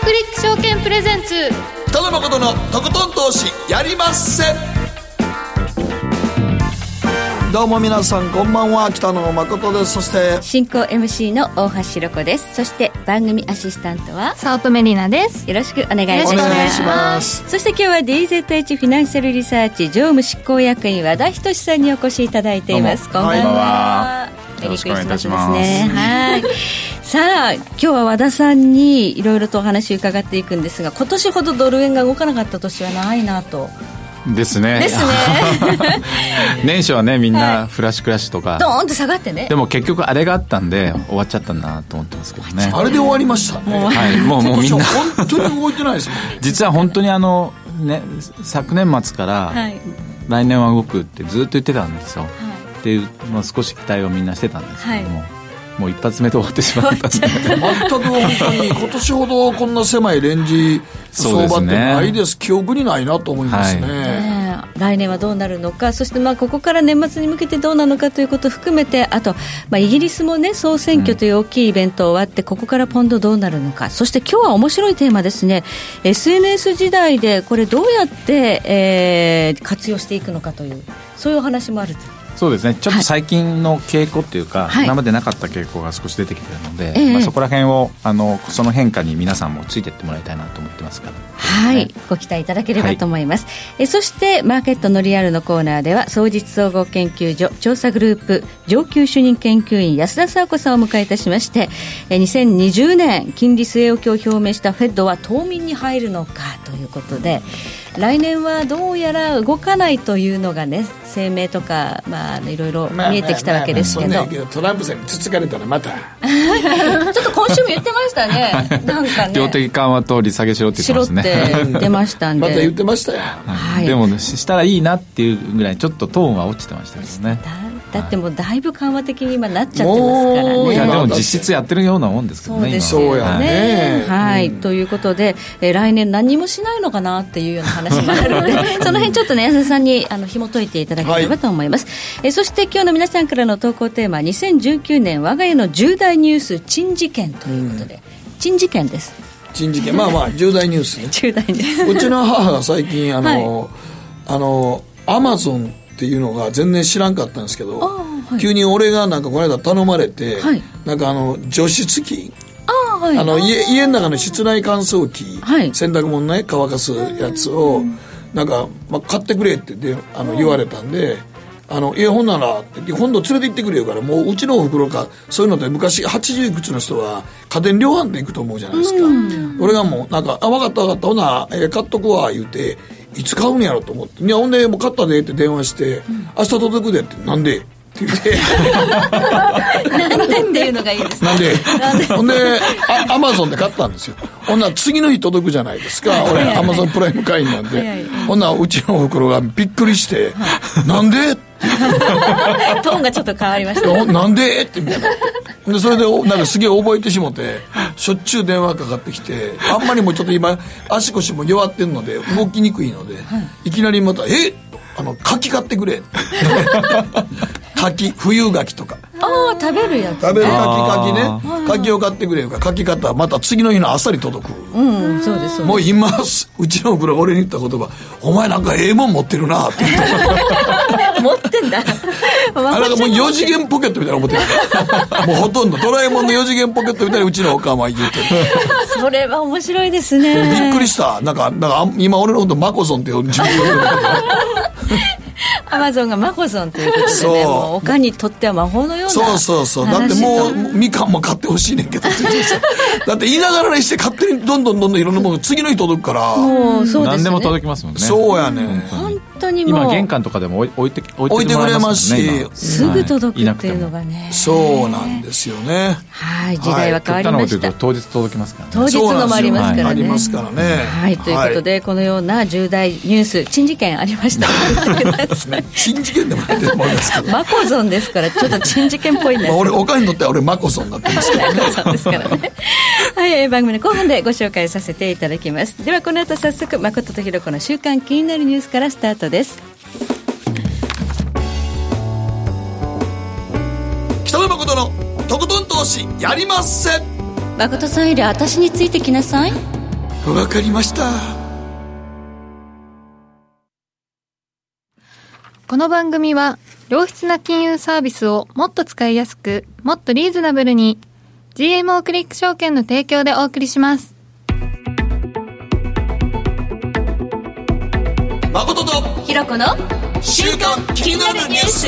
クリック証券プレゼンツ。北野誠のとことん投資やりまっせ。どうも皆さんこんばんは北野誠です。そして進行 MC の大橋ロコです。そして番組アシスタントは早乙女里奈です。よろしくお願いします。お願いします。そして今日は DZH フィナンシャルリサーチ常務執行役員和田仁さんにお越しいただいています。こんばんは、はメリークリスマスですよろしくお願いいたしますねはいさあ今日は和田さんにいろいろとお話伺っていくんですが今年ほどドル円が動かなかった年はないなと。ですね。ですね。年初はねみんなフラッシュクラッシュとか。ドーンと下がってね。でも結局あれがあったんで終わっちゃったんだなと思ってますけどね。あれで終わりました。ねはい。もうもうみんな。本当に動いてないですもん。ね 実は本当にあのね昨年末からはい。来年は動くってずっと言ってたんですよ、っていう、まあ、少し期待をみんなしてたんですけども、もう一発目で終わってしまった全く本当に今年ほどこんな狭いレンジ相場ってないです。記憶にないなと思いますね、ねえ。来年はどうなるのかそしてまあここから年末に向けてどうなのかということを含めてあと、まあ、イギリスも、ね、総選挙という大きいイベント終わって、ここからポンドどうなるのか。そして今日は面白いテーマですね。SNS 時代でこれどうやって、えー活用していくのかというそういうお話もあるそうですね。ちょっと最近の傾向っていうか、はい。今までなかった傾向が少し出てきてるので、ええ。まあ、そこら辺をあのその変化に皆さんもついてってもらいたいなと思ってますから。はい、ご期待いただければと思います、えそしてマーケットのリアルのコーナーでは総実総合研究所調査グループ上級主任研究員安田佐和子さんをお迎えいたしましてえ2020年金利据え置きを表明したフェッドは冬眠に入るのかということで来年はどうやら動かないというのがね声明とか、まあ、いろいろ見えてきたわけですけど、トランプさんにつつかれたらまたちょっと今週も言ってましたねなんかね量的緩和と利下げしろってしろっ言ってますねて出ましたんでまた言ってましたよはいでもししたらいいなっていうぐらいちょっとトーンは落ちてましたけどねだだってもうだいぶ緩和的に今なっちゃってますからもういやね。でも実質やってるようなもんですけどねそうです今はそうやねはい、ということで、えー来年何もしないのかなっていうような話もあるので その辺ちょっとね安田さんにあの紐解いていただければと思います、えーそして今日の皆さんからの投稿テーマ2019年我が家の重大ニュース珍事件ということで、珍事件です。珍事件。まあまあ重大ニュースね。重大ニュース。うちの母が最近あの、あのアマゾンっていうのが全然知らんかったんですけど、はい。急に俺がなんかこの間頼まれて、はい。なんかあの除湿機あーはい。あの家家の中の室内乾燥機、はい。洗濯物ね乾かすやつを、なんか、まあ、買ってくれってであの言われたんで。あの、いや、ほんなら、って今度連れて行ってくれよから、もううちのお袋か、そういうので昔、80いくつの人は家電量販店行くと思うじゃないですか。俺がもう、なんか、あ、分かった分かった、ほな、えー買っとくわ、言うて、いつ買うんやろと思って、いや、ほんで、もう買ったでって電話して、明日届くでって、なんでなんで？っていうのがいいです。ねなんで、ほんで、あアマゾンで買ったんですよ。ほんなら次の日届くじゃないですか。俺、アマゾンプライム会員なんで。ほんならうちのお袋がびっくりして、なんで？トーンがちょっと変わりました。なんで？ってみたいな。で、それで、おなんかすげえ覚えてしもて、しょっちゅう電話かかってきて、あんまりもうちょっと今、足腰も弱ってるので、動きにくいので、い。きなりまた、え？あの、柿買ってくれって。柿、冬柿とか。ああ食べるやつ食べる柿あ柿ね。柿を買ってくれよから、柿買ったらまた次の日の朝に届く。うんそうですそうもう今、うちのおふくろが俺に言った言葉、お前なんかええもん持ってるなって言って。で す持ってんだ あれがもう4次元ポケットみたいな思ってる。もうほとんど、ドラえもんの4次元ポケットみたいなうちのおかんは言ってる。それは面白いですねびっくりした。なんか、なんか今俺のことマコソンって自分でアマゾンがマコゾンということでそうねもうおかんにとっては魔法のようなそうそうそう。だってもう、みかんも買ってほしいねんけど だって言いながらにして勝手にどんどんどんどんいろんなものが次の日届くから。もうそうですね何でも届きますもんねそうやねん。本当にもう今玄関とかでも置い置いて置置いてくれますし。今。すぐ届くっていうのはがねそうなんですよね。はい。時代は変わりい、ました。当日届きますからね。当日のもありますからね。ありますからね。はい。ということで、このような重大ニュース珍事件ありました。は い。新事件でもないと思いますけど。マコゾンですからちょっと珍事件っぽいんです。まあ、俺、おかんにとっては俺、マコソンになってますからね。そうですからね。はい、えー番組の後半でご紹介させていただきます。ではこの後早速誠とひろ子の週刊気になるニュースからスタートです。北野誠のとことん投資やりまっせ。誠さんより私についてきなさい。わかりました。この番組は良質な金融サービスをもっと使いやすくもっとリーズナブルに GMO クリック証券の提供でお送りします誠とひろこの週刊気になるニュース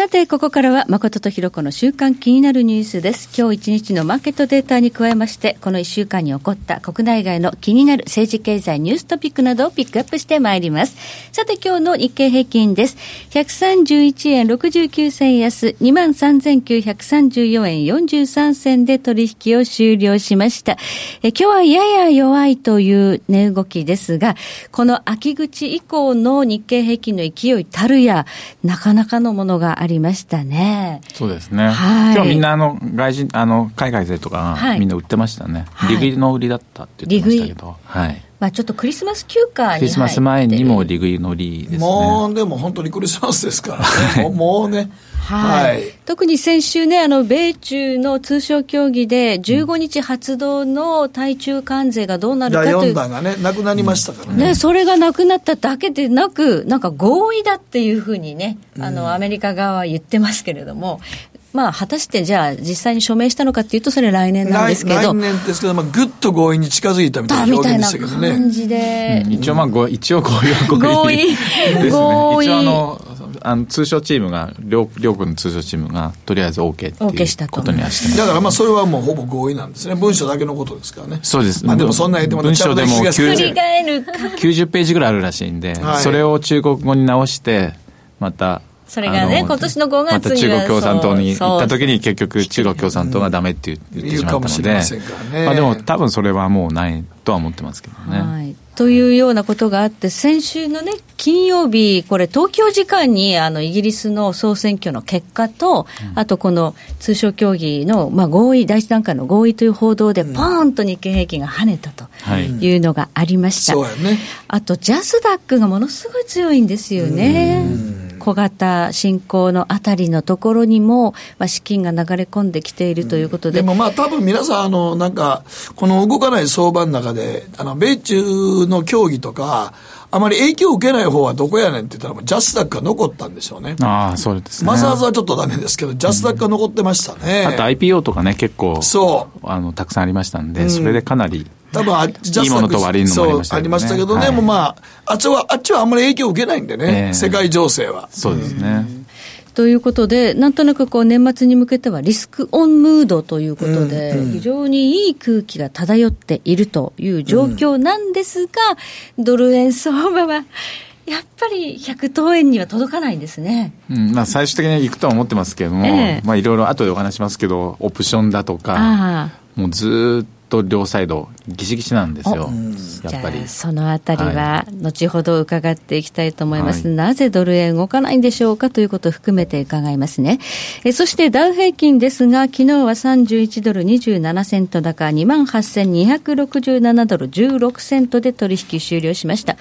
さて、ここからは誠とひろこの週間気になるニュースです。今日一日のマーケットデータに加えまして、この一週間に起こった国内外の気になる政治経済ニューストピックなどをピックアップしてまいります。さて、今日の日経平均です。131円69銭安、23,934円43銭で取引を終了しました。え今日はやや弱いという値動きですが、この秋口以降の日経平均の勢いたるや、なかなかのものがありましたね。そうですね。はい、今日みんなあの外人あの海外勢とかみんな売ってましたね。はい、リグイの売りだったって言ってましたけど。はい。まあちょっとクリスマス休暇クリスマス前にもリグイのりですね。もうでも本当にクリスマスですからね。もうね。はい、はい、特に先週ね、あの、米中の通商協議で、15日発動の対中関税がどうなるかという。第4弾がね、なくなりましたからね。ね、それがなくなっただけでなく、なんか合意だっていうふうにね、あの、アメリカ側は言ってますけれども、まあ、果たしてじゃあ、実際に署名したのかっていうと、それ来年なんですけど。来年ですけど、まあ、ぐっと合意に近づいたみたいな表現でしたけどね。感じで。うん、一応、まあ、一応合意は合意。合意。合意。一応、あの、あの通商チームが両両国の通商チームがとりあえず OK っていうことにはしてだからまあそれはもうほぼ合意なんですね文書だけのことですからねそうですまあでもそんな言っても文章でも 90, 90ページぐらいあるらしいんで、はい、それを中国語に直してまたそれがね、今年の5月にまた中国共産党に行った時に結局中国共産党がダメって言ってしまったので、まあでも多分それはもうないとは思ってますけどね。はい。というようなことがあって、先週のね、金曜日、これ、東京時間にあのイギリスの総選挙の結果と、うん、あとこの通商協議の、まあ、合意、第一段階の合意という報道で、ポーンと日経平均が跳ねたとい。うのがありました。うんはいね、あと、ジャスダックがものすごい強いんですよね。小型新興のあたりのところにも、まあ、資金が流れ込んできているということで、でもまあ多分皆さんあのなんかこの動かない相場の中であの米中の協議とかあまり影響を受けない方はどこやねんって言ったら、ジャスダックが残ったんでしょうね。ああ、そうですね。マザーズはちょっとダメですけど、ジャスダックが残ってましたね。あと IPO とかね、結構、そう。あの、たくさんありましたんで、それでかなり。多分あ、ジャスダック。いいものと悪いのもありましたけど、ね、ありましたけどね、はい、もうまあ、あっちは、あっちはあんまり影響を受けないんでね、えー、世界情勢は。そうですね。ということで、なんとなくこう年末に向けてはリスクオンムードということで、非常にいい空気が漂っているという状況なんですが、ドル円相場は、やっぱり100等円には届かないんですね、うん。まあ、最終的にいくとは思ってますけれども、ええ、まあ、いろいろ後でお話しますけど、オプションだとか、もうずっと両サイド、ぎしぎしなんですよ、やっぱり。そのあたりは、後ほど伺っていきたいと思います、はい、なぜドル円動かないんでしょうかということを含めて伺いますね。えそしてダウ平均ですが、昨日は31ドル27セント高、28,267ドル16セントで取引終了しました。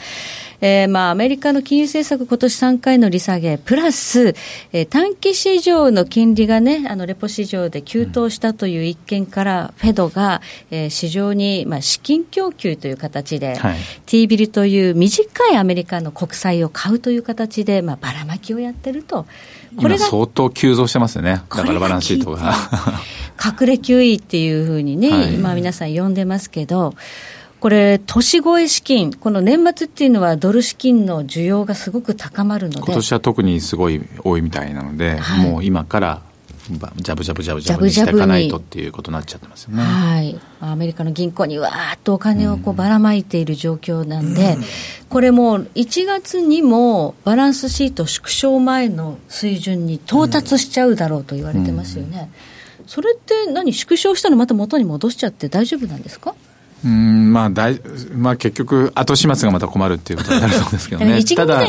えー、まあ、アメリカの金融政策、今年3回の利下げ、プラス、えー、短期市場の金利がね、あの、レポ市場で急騰したという一件から、フェドが、えー、市場に、まあ、資金供給という形で、はい、T ビルという短いアメリカの国債を買うという形で、まあ、ばらまきをやってると。これが相当急増してますよね。だからバランスシートが。隠れ QE っていうふうにね、はい、今皆さん呼んでますけど、これ、年越え資金、この年末っていうのは、ドル資金の需要がすごく高まるので、今年は特にすごい多いみたいなので、はい、もう今からジャブジャブジャブジャブにしていかないとっていうことになっちゃってますよね。はい。アメリカの銀行にわーっとお金をこうばらまいている状況なんで、うん、これも1月にもバランスシート縮小前の水準に到達しちゃうだろうと言われてますよね。うん、それって何縮小したのまた元に戻しちゃって大丈夫なんですか？うんまあ大まあ、結局、後始末がまた困るっていうことになると思うんですけどね、ただ、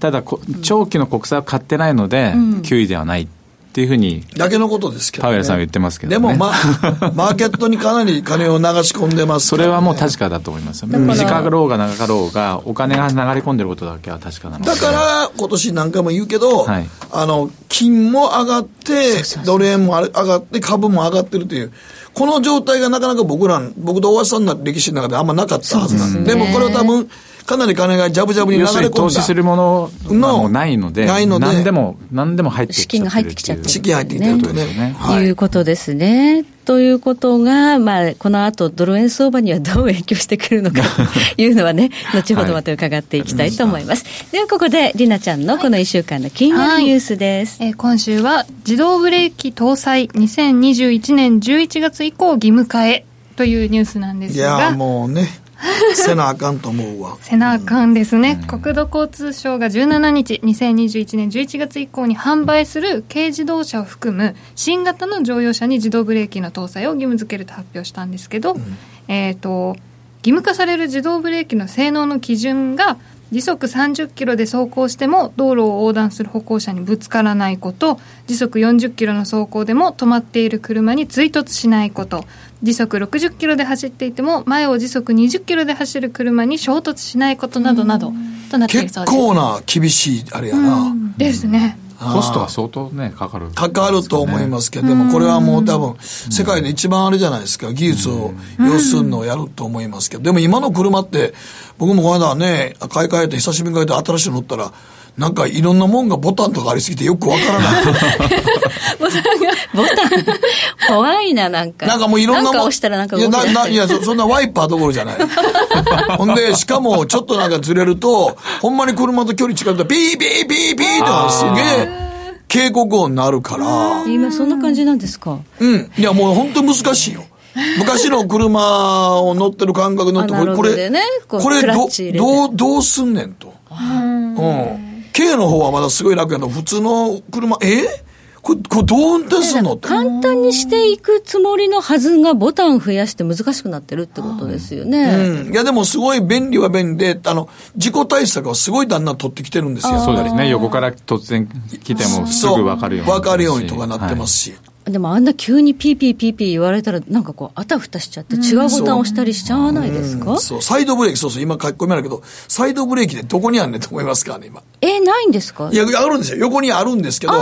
ただ長期の国債を買ってないので、うん、9位ではないっっていうふうに、だけのことですけど、ね、パウエルさんは言ってますけど、ね、でも、まあ、マーケットにかなり金を流し込んでます、ね、それはもう確かだと思いますよ。短かろうが長かろうが、お金が流れ込んでることだけは確かなので。だから、今年何回も言うけど、はい、あの、金も上がって、ドル円も上がって、株も上がってるという。この状態がなかなか僕ら、僕と大橋さんの歴史の中であんまなかったはずなんで、でもこれは多分、かなり金がジャブジャブに流れ込んだ。投資するものがもうないので、ないので何でも、何でも入ってき資金が入ってきちゃって資金入ってきてるとね。ねはい、いうことですね。ということが、まあ、この後、ドル円相場にはどう影響してくるのかと いうのはね、後ほどまた伺っていきたいと思います。はい、では、ここで、りなちゃんのこの1週間の金融ニュースです。はい、えー、今週は、自動ブレーキ搭載2021年11月以降義務化へというニュースなんですが。いや、もうね。せなあかんと思うわ。せなあかんですね。うん、国土交通省が17日、2021年11月以降に販売する軽自動車を含む新型の乗用車に自動ブレーキの搭載を義務付けると発表したんですけど、うん、えっ、と、義務化される自動ブレーキの性能の基準が時速30キロで走行しても道路を横断する歩行者にぶつからないこと。時速40キロの走行でも止まっている車に追突しないこと。時速60キロで走っていても前を時速20キロで走る車に衝突しないことなどなどとなっているそうです。結構な厳しいあれやな、ですねコストは相当ね、かかる、ね、かかると思いますけど、でもこれはもう多分、世界で一番あれじゃないですか、技術を要するのをやると思いますけど、でも今の車って、僕もこの間ね、買い替えて、久しぶりに買えて新しいの乗ったら、なんかいろんなもんがボタンとかありすぎてよくわからない。ボタン？が、ボタン、怖いな、なんか。なんかもういろんなもん。押したらなんかいや、な、な、いやそ、そんなワイパーどころじゃない。ほんで、しかもちょっとなんかずれると、ほんまに車と距離近いと、ピーピーピーピーってすげえ、警告音になるから。今そんな感じなんですか？うん。いや、もう本当難しいよ。昔の車を乗ってる感覚乗って、これ、ね、これど、どう、どうすんねんと。うん。K の方はまだすごい楽やけど、普通の車、え？これ、これどう運転するの？って。簡単にしていくつもりのはずがボタン増やして難しくなってるってことですよね。うん。いやでもすごい便利は便利で、あの、事故対策はすごいだんだん取ってきてるんですよ。そうですね。横から突然来てもすぐ分かるように。分かるようにとかなってますし。はいでもあんな急にピーピーピーピー言われたら、なんかこう、あたふたしちゃって、違うボタン押したりしちゃわないですか、う。ん、そう、サイドブレーキ、そうそう、今書き込みあるけど、サイドブレーキでどこにあんねんと思いますかね、今。えー、ないんですか？いや、あるんですよ。横にあるんですけど、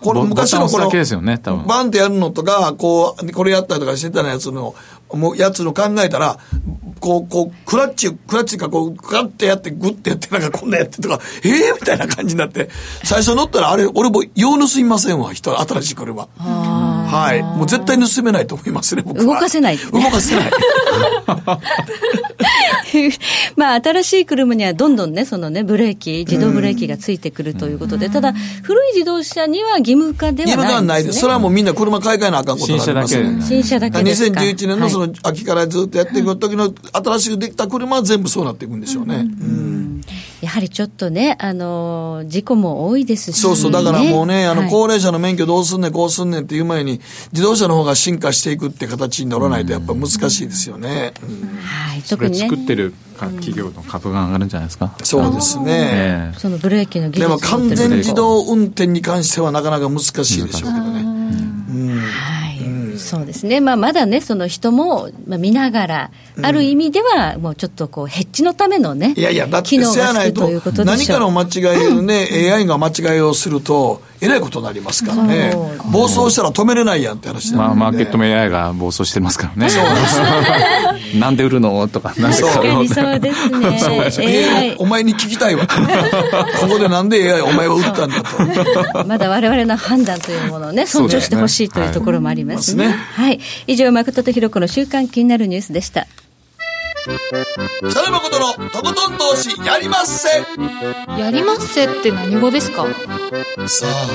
この昔のこの、ですよね、多分。バンってやるのとか、こう、これやったりとかしてたやつの、もうやつの考えたら、こう、こう、クラッチ、クラッチかこう、ガッてやって、グッてやって、なんかこんなやってとか、ええー、みたいな感じになって、最初乗ったら、あれ、俺も用盗みませんわ、人、新しい車。はい。もう絶対盗めないと思いますね、僕は。動かせない、ね、動かせない。まあ、新しい車にはどんどんね、そのね、ブレーキ、自動ブレーキがついてくるということで、ただ、古い自動車には義務化ではないです、ね、義務化はないです。それはもうみんな車買い替えなあかんことになります、ね、新車だけですか。2011年のその秋からずっとやっていく時の新しくできた車は全部そうなっていくんでしょうね。うんやはりちょっとね、あの事故も多いですし、そうそう、だからもうね、あの、高齢者の免許どうすんねん、こうすんねんっていう前に、自動車の方が進化していくって形に乗らないと、やっぱ難しいですよね。はい、特に、ね、作ってる企業の株が上がるんじゃないですか？そうですね。そのブレーキの技術でも完全自動運転に関してはなかなか難しいでしょうけどね。はい、そうですね、まあ、まだね、その人も、まあ、見ながら、ある意味では、もうちょっとこう、ヘッジのためのね、いやいや、だってせやないと、何かの間違いをね、AI が間違いをすると、えらいことになりますからね、暴走したら止めれないやんって話まあ、マーケットも AI が暴走してますからね。そうですなんで売るのとか、なんで買うのそうですね。そうですね。お前に聞きたいわ。ここでなんで AI お前は売ったんだと。まだ我々の判断というものをね、尊重してほしいというところもありますね。はい。以上、誠とひろ子の週刊気になるニュースでした。北野誠のとことん投資やりまっせ。やりまっせって何語ですか？さあ。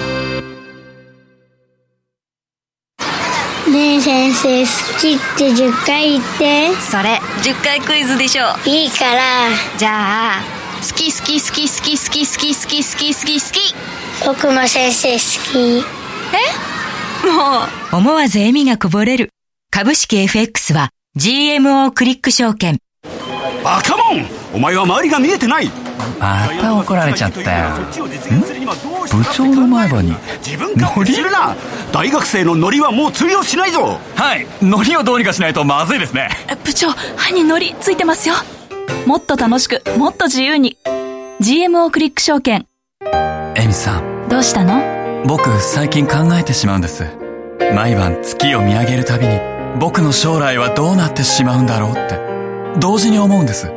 ねえ先生好きって10回言って。それ10回クイズでしょいいから。じゃあ好き好き好き好き好き好き好き好き好き好き僕も先生好き。え？もう。思わず笑みがこぼれる。株式 FX は GMO クリック証券。バカモン！お前は周りが見えてない！また怒られちゃったよ。ん部長の前歯にノリ？るな！大学生のノリはもう通用しないぞ。はい。ノリをどうにかしないとまずいですね。部長歯にノリついてますよ。もっと楽しくもっと自由に。GMO クリック証券。エミさん。どうしたの？僕最近考えてしまうんです。毎晩月を見上げるたびに僕の将来はどうなってしまうんだろうって。同時に思うんです。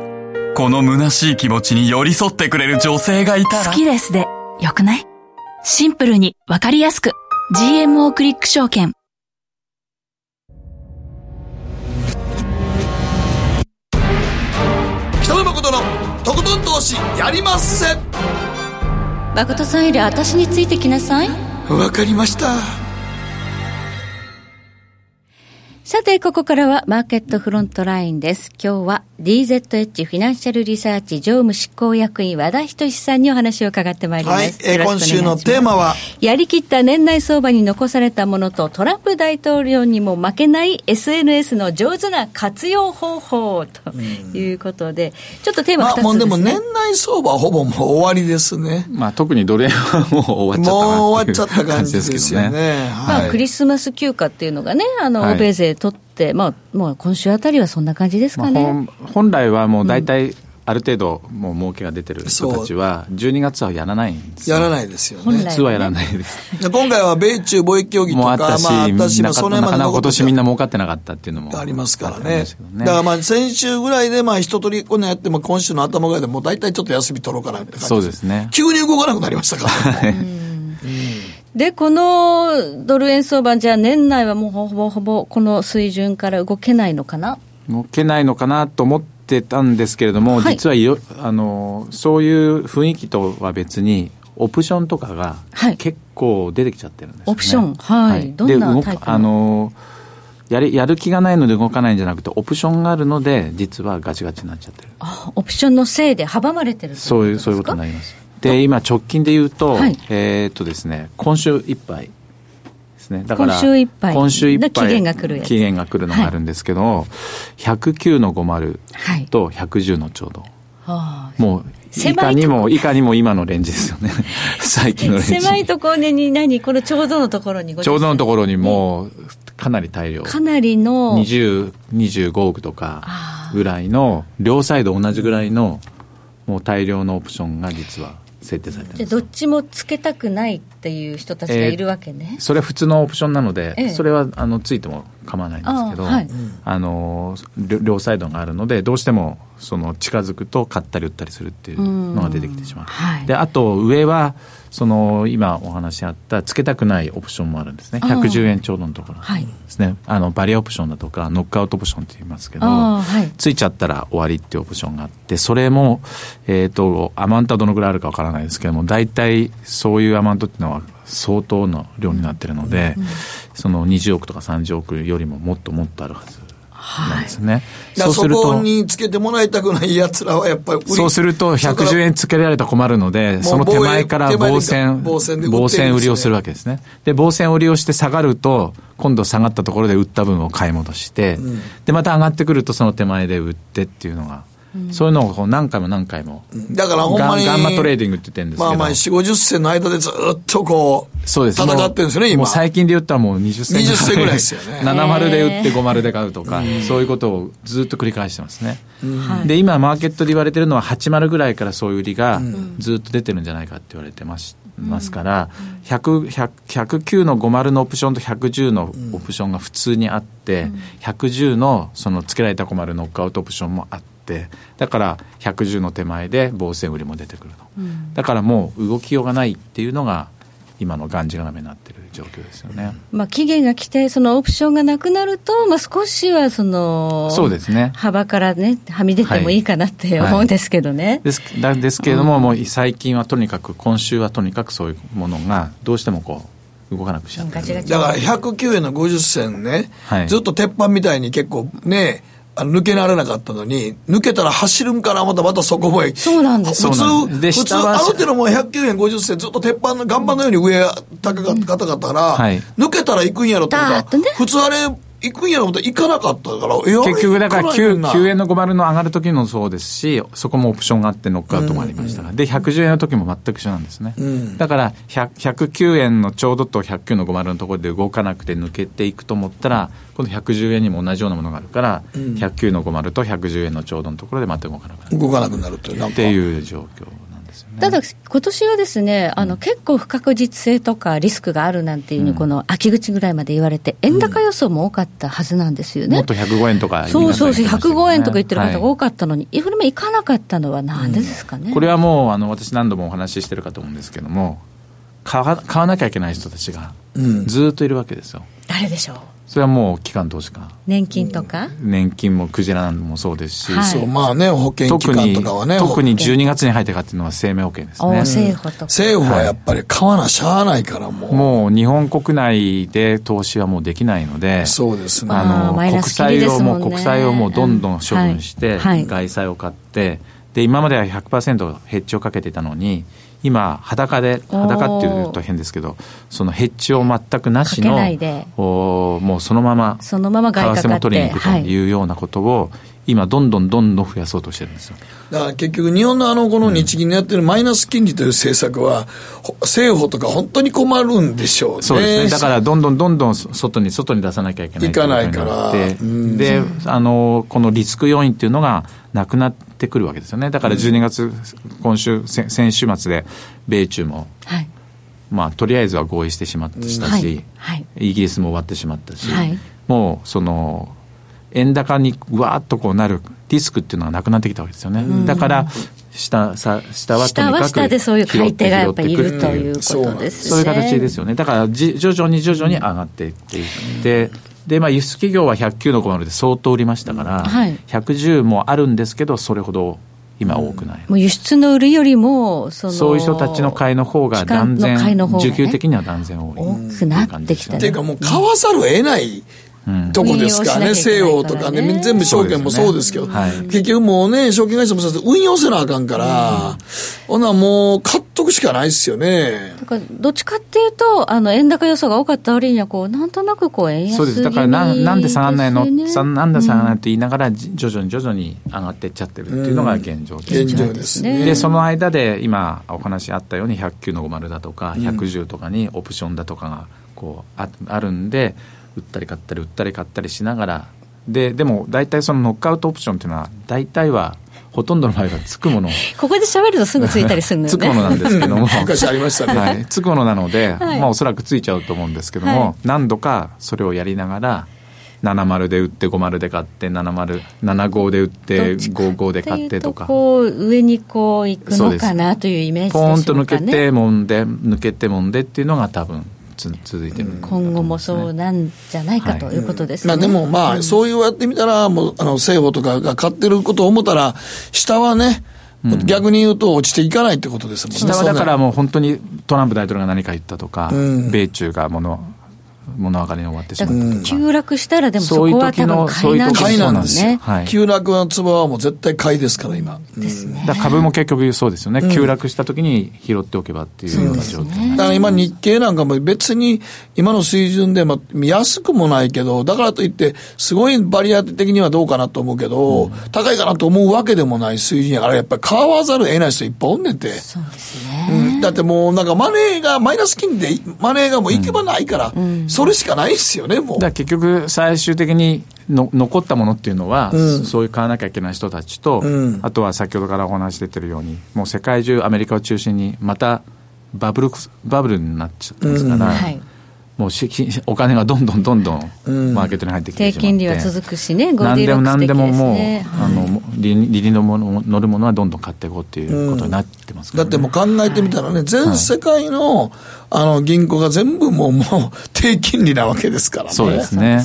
この虚しい気持ちに寄り添ってくれる女性がいたら。好きですでよくない？シンプルにわかりやすく。GMO クリック証券。北野誠のとことん投資やりまっせ。誠さんより私についてきなさい。わかりましたさて、ここからはマーケットフロントラインです。今日は DZH フィナンシャルリサーチ常務執行役員和田仁さんにお話を伺ってまいります。はい、え今週のテーマは？やりきった年内相場に残されたものとトランプ大統領にも負けない SNS の上手な活用方法ということで、ちょっとテーマ2つです、ね、まあ、もうでも年内相場はほぼもう終わりですね。まあ特にドル円はもう終わっちゃったもう終わっちゃった感じですよね。はい、まあクリスマス休暇っていうのがね、あの、欧米勢取って、まあ、もう今週あたりはそんな感じですかね。まあ、本来はもう大体、ある程度、もう儲けが出てる人たちは、12月はやらないんですやらないですよね。普通はやらないです。今回は米中貿易協議とか、もあったし、まあ、あったし、今年みんな儲かってなかったっていうのもありますからね。だからまあ、先週ぐらいで、まあ、一通りこのやって、も今週の頭ぐらいでもう大体ちょっと休み取ろうかなって感じそうですね。急に動かなくなりましたからね。で、このドル円相場、じゃあ年内はもうほぼほぼこの水準から動けないのかな？動けないのかなと思ってたんですけれども、はい、実はよあのそういう雰囲気とは別に、オプションとかが結構出てきちゃってるんです、ね。はい、オプション、はい、はい、どんなタイプあのやりやる気がないので動かないんじゃなくて、オプションがあるので、実はガチガチになっちゃってる。あオプションのせいで阻まれてるそういう、そういうことになります。で、今、直近で言うと、はい、えっとですね、今週いっぱいですね。だから、今週いっぱい。今週いっぱい。期限が来る期限が来るのがあるんですけど、はい、109の50と110のちょうど。はい、もう、いかにも、いかにも今のレンジですよね。最近のレンジ。狭いところに何このちょうどのところにちょうどのところにもう、かなり大量。かなりの。20、25億とかぐらいの、両サイド同じぐらいの、もう大量のオプションが実は設定されてじゃどっちもつけたくないっていう人たちがいるわけね、えー、それは普通のオプションなので、えー、それはあのついても構わないんですけどあ、はい、あの両サイドがあるのでどうしてもその近づくと買ったり売ったりするっていうのが出てきてしまう、はい、であと上はその今お話あったつけたくないオプションもあるんですね。110円ちょうどのところ。ですね、はい、あのバリアオプションだとかノックアウトオプションって言いますけど、はい、ついちゃったら終わりっていうオプションがあってそれも、えーと、アマウントはどのぐらいあるかわからないですけども大体そういうアマウントっていうのは相当の量になってるので、うんうん、その20億とか30億よりももっともっとあるはずなんですね。そうすると。そこにつけてもらいたくない奴らはやっぱりそうすると110円つけられたら困るので、その手前から防戦、防戦売りをするわけですね。で、防戦売りをして下がると、今度下がったところで売った分を買い戻して、うん、で、また上がってくるとその手前で売ってっていうのが、そういうのをこう何回も何回も。だからほんまに。ガンマトレーディングって言ってるんですけど。まあまあ、4、50銭の間でずっとこう、そうです。戦ってるんですよね、今。もう最近で言ったらもう20銭ぐらい。20銭ぐらいですよね。70で売って50で買うとか、そういうことをずっと繰り返してますね。で、今マーケットで言われてるのは80ぐらいからそういう売りがずっと出てるんじゃないかって言われてます。ますから、100 109の50のオプションと110のオプションが普通にあって、110のそのつけられた50ノックアウトオプションもあって、だから110の手前で防戦売りも出てくると、うん、だからもう動きようがないっていうのが今のがんじがらめになってる状況ですよね、まあ、期限が来て、そのオプションがなくなると、まあ、少しはそのそうですね。幅からね、はみ出てもいいかなって思うんですけどね。はい。はい、ですなんですけれども、うん、もう最近はとにかく、今週はとにかくそういうものが、どうしてもこう、動かなくしちゃってだから109円の50銭ね、はい、ずっと鉄板みたいに結構ね、抜けられなかったのに、抜けたら走るんからまたまたそこも。そうなんです。普通、普通、ある程度もう109円50銭ずっと鉄板の岩盤のように上高かったから、はい、抜けたら行くんやろってことは、ね、普通あれ、行くんやろと行かなかったから、結局だから 9, 9円の50の上がる時もそうですし、そこもオプションがあってノックアウトもありましたが、うん、で、110円の時も全く一緒なんですね。うん、だから109円のちょうどと109の50のところで動かなくて抜けていくと思ったら、今度110円にも同じようなものがあるから、うん、109の50と110円のちょうどのところでまた動かなくなる。動かなくなるという。っていう状況。ただ、今年はですね、あの、結構不確実性とかリスクがあるなんていうふうに、この秋口ぐらいまで言われて、円高予想も多かったはずなんですよね。もっと105円とか、そうそうそう、105円とか言ってる方が多かったのに、インフレもいかなかったのはなんでですかね。これはもう、あの、私何度もお話ししてるかと思うんですけども、買わ買わなきゃいけない人たちが、ずっといるわけですよ。誰でしょう。それはもう機関投資家年金とか、年金もクジラなんもそうですし、はい、そうまあね保険機関とかはね特に12月に入ってからっていうのは生命保険ですね。政府とか。政府はやっぱり買わなしゃあないからもう、もう日本国内で投資はもうできないのでそうですね。あの国債をもう国債をもうどんどん処分して、外債を買ってで今までは100%ヘッジをかけてたのに今裸で裸っていうと変ですけどそのヘッジを全くなしのおもうそのままそのまま為替も取りに行くとい。うようなことを、今どんどんどんどん増やそうとしてるんですよ。だから結局日本のあのこの日銀のやってるマイナス金利という政策は、政府とか本当に困るんでしょうね。そうですね。だからどんどんどんどん外に外に出さなきゃいけないいかないから。であのこのリスク要因っていうのがなくなってくるわけですよね。だから12月、今週、先週末で、米中も、はい、まあ、とりあえずは合意してしまったし、はいはい、イギリスも終わってしまったし、もう、その、円高にわーっとこうなるリスクっていうのがなくなってきたわけですよね。だから、下さ下はとにかく下でそういう買い手がやっぱりいるということですね。そういう形ですよね。だからじ徐々に徐々に上がっていっていって、で、まあ、輸出企業は109の50で相当売りましたから、はい、110もあるんですけど、それほど今多くない、もう輸出の売りよりもそそういう人たちの買いの方が断然、ね、需給的には断然多い多くなってきた、ね、っていうかもう買わざるを得ないとこですからね、西洋とかね、全部証券もそうですけど、結局もうね、証券会社もそう運用せなあかんから、ほなもう、買っとくしかないですよね。だから、どっちかっていうと、あの、円高予想が多かった割には、こう、なんとなくこう、円安そうです。だからな、なんで下がらないの、なんで下がらないと言いながら、徐々に徐々に上がっていっちゃってるっていうのが現状です。現状ですね。で、その間で、今、お話あったように、109の50だとか、110とかにオプションだとかが、こうあ、あるんで、売ったり買ったり売ったり買ったりしながらででも大体そのノックアウトオプションっていうのは大体はほとんどの場合はつくもの。ここで喋るとすぐついたりするのよね。つくものなんですけども。昔ありましたね、はい、つくものなので、はい、まあおそらくついちゃうと思うんですけども、はい、何度かそれをやりながら70で売って50で買って7075で売って55で買ってとか。こう上にこういくのかなというイメージでしょうか、ね、ポーンと抜けてもんで抜けてもんでっていうのが多分続いてる、今後もそうなんじゃないかということですね、まあ、でもまあ、そういうやってみたらもうあの政府とかが買ってることを思ったら下はね逆に言うと落ちていかないってことですもんね。下はだからもう本当にトランプ大統領が何か言ったとか、米中がもの物上がりに終わってしまった急落したらでもそこは多分買いなんですよね。ですよ。はい、急落のつばはもう絶対買いですから今。ですね。だ株も結局そうですよね、うん、急落した時に拾っておけばっていうような状態、ね。だから今日経なんかも別に今の水準で、まあ、安くもないけど、だからといってすごいバリア的にはどうかなと思うけど、うん、高いかなと思うわけでもない水準やから、やっぱり買わざるを得ない人いっぱいおんねんて。そうですね。うん、だってもうなんかマネーが、マイナス金利でマネーがもういけばないから、それしかないっすよね、もう。だ結局、最終的にの残ったものっていうのは、うん、そういう買わなきゃいけない人たちと、うん、あとは先ほどからお話出てるように、もう世界中、アメリカを中心に、またバブルバブルになっちゃってますから。うんはいもうしお金がどんどんどんどんマーケットに入ってきて低金利は続くしね、何でも何でももう、あの利利のもの乗るものはどんどん買っていこうっていうことになってますから、ね、だってもう考えてみたらね、全世界の,、あの銀行が全部もうもう低金利なわけですからね。そうですね。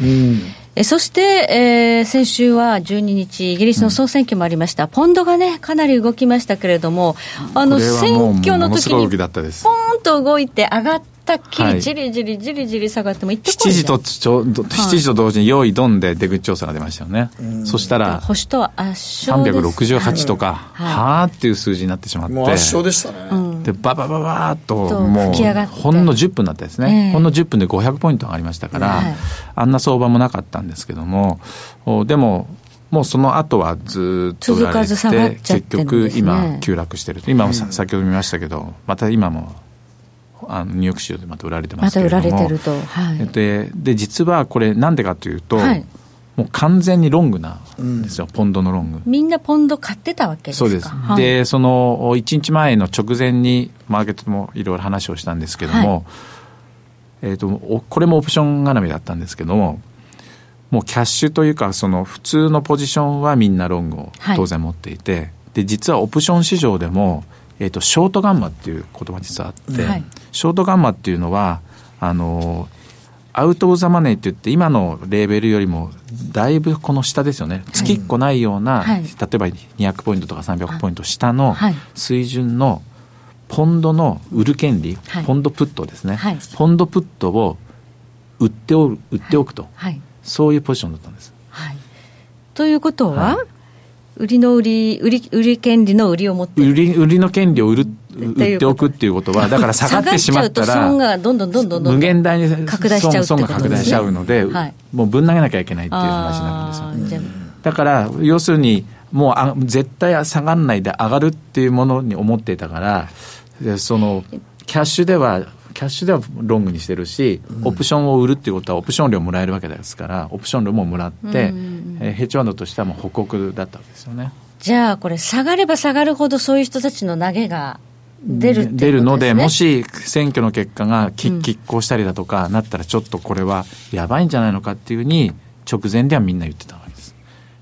うん。えそして、えー、先週は12日、イギリスの総選挙もありました、うん、ポンドがね、かなり動きましたけれども、あの選挙の時に、ポーンと動いて上がって、ったっきりじりじりじりじり下がってもって7時とちょ7時と同時に用意ドンで出口調査が出ましたよね、そしたら保守と圧勝368とか、はあっていう数字になってしまって。もう圧勝でしたね、でババババーっともうほんの10分だったですね、えー、ほんの10分で500ポイント上がりましたから、はい、あんな相場もなかったんですけどもでももうその後はずっと売られて、結局今急落してる。今も先ほど見ましたけど、また今もあのニューヨーク市場でまた売られてますけれども。また売られてると。はい、で、で、実はこれなんでかというと、はい、もう完全にロングなんですよ、うん、ポンドのロング。みんなポンド買ってたわけですか？そうです。はい、で、その1日前の直前にマーケットもいろいろ話をしたんですけども、えっ、ー、と、これもオプション絡みだったんですけども、もうキャッシュというか、その普通のポジションはみんなロングを当然持っていて、はい、で、実はオプション市場でも、えっ、ー、と、ショートガンマっていう言葉実はあって、はい、ショートガンマっていうのは、あの、アウト・オブ・ザ・マネーって言って、今のレーベルよりもだいぶこの下ですよね、月っこないような、はい、例えば200ポイントとか300ポイント下の水準のポンドの売る権利、はい、ポンドプットですね、はい、ポンドプットを売ってお売っておくと、そういうポジションだったんです。はい、ということは、はい、売りの売り売り売り権利の売りを持って。売り売りの権利を売る売っておくっていうことは、だから下がってしまったら、損がどんどんどんどん無限大に拡大しちゃう損が拡大しちゃうので、はい、もうぶん投げなきゃいけないっていう話になるんですよ。だから、要するに、もうあ絶対下がらないで上がるっていうものに思っていたから、そのキャッシュではキャッシュではロングにしてるし、オプションを売るっていうことは、オプション料もらえるわけですから、オプション料ももらって、えヘッジファンドとしてはもう報告だったわけですよね。じゃあ、これ、下がれば下がるほど、そういう人たちの投げが出る、ね、出るので、もし選挙の結果が拮抗したりだとかなったら、ちょっとこれはやばいんじゃないのかっていうふうに、直前ではみんな言ってたわけです。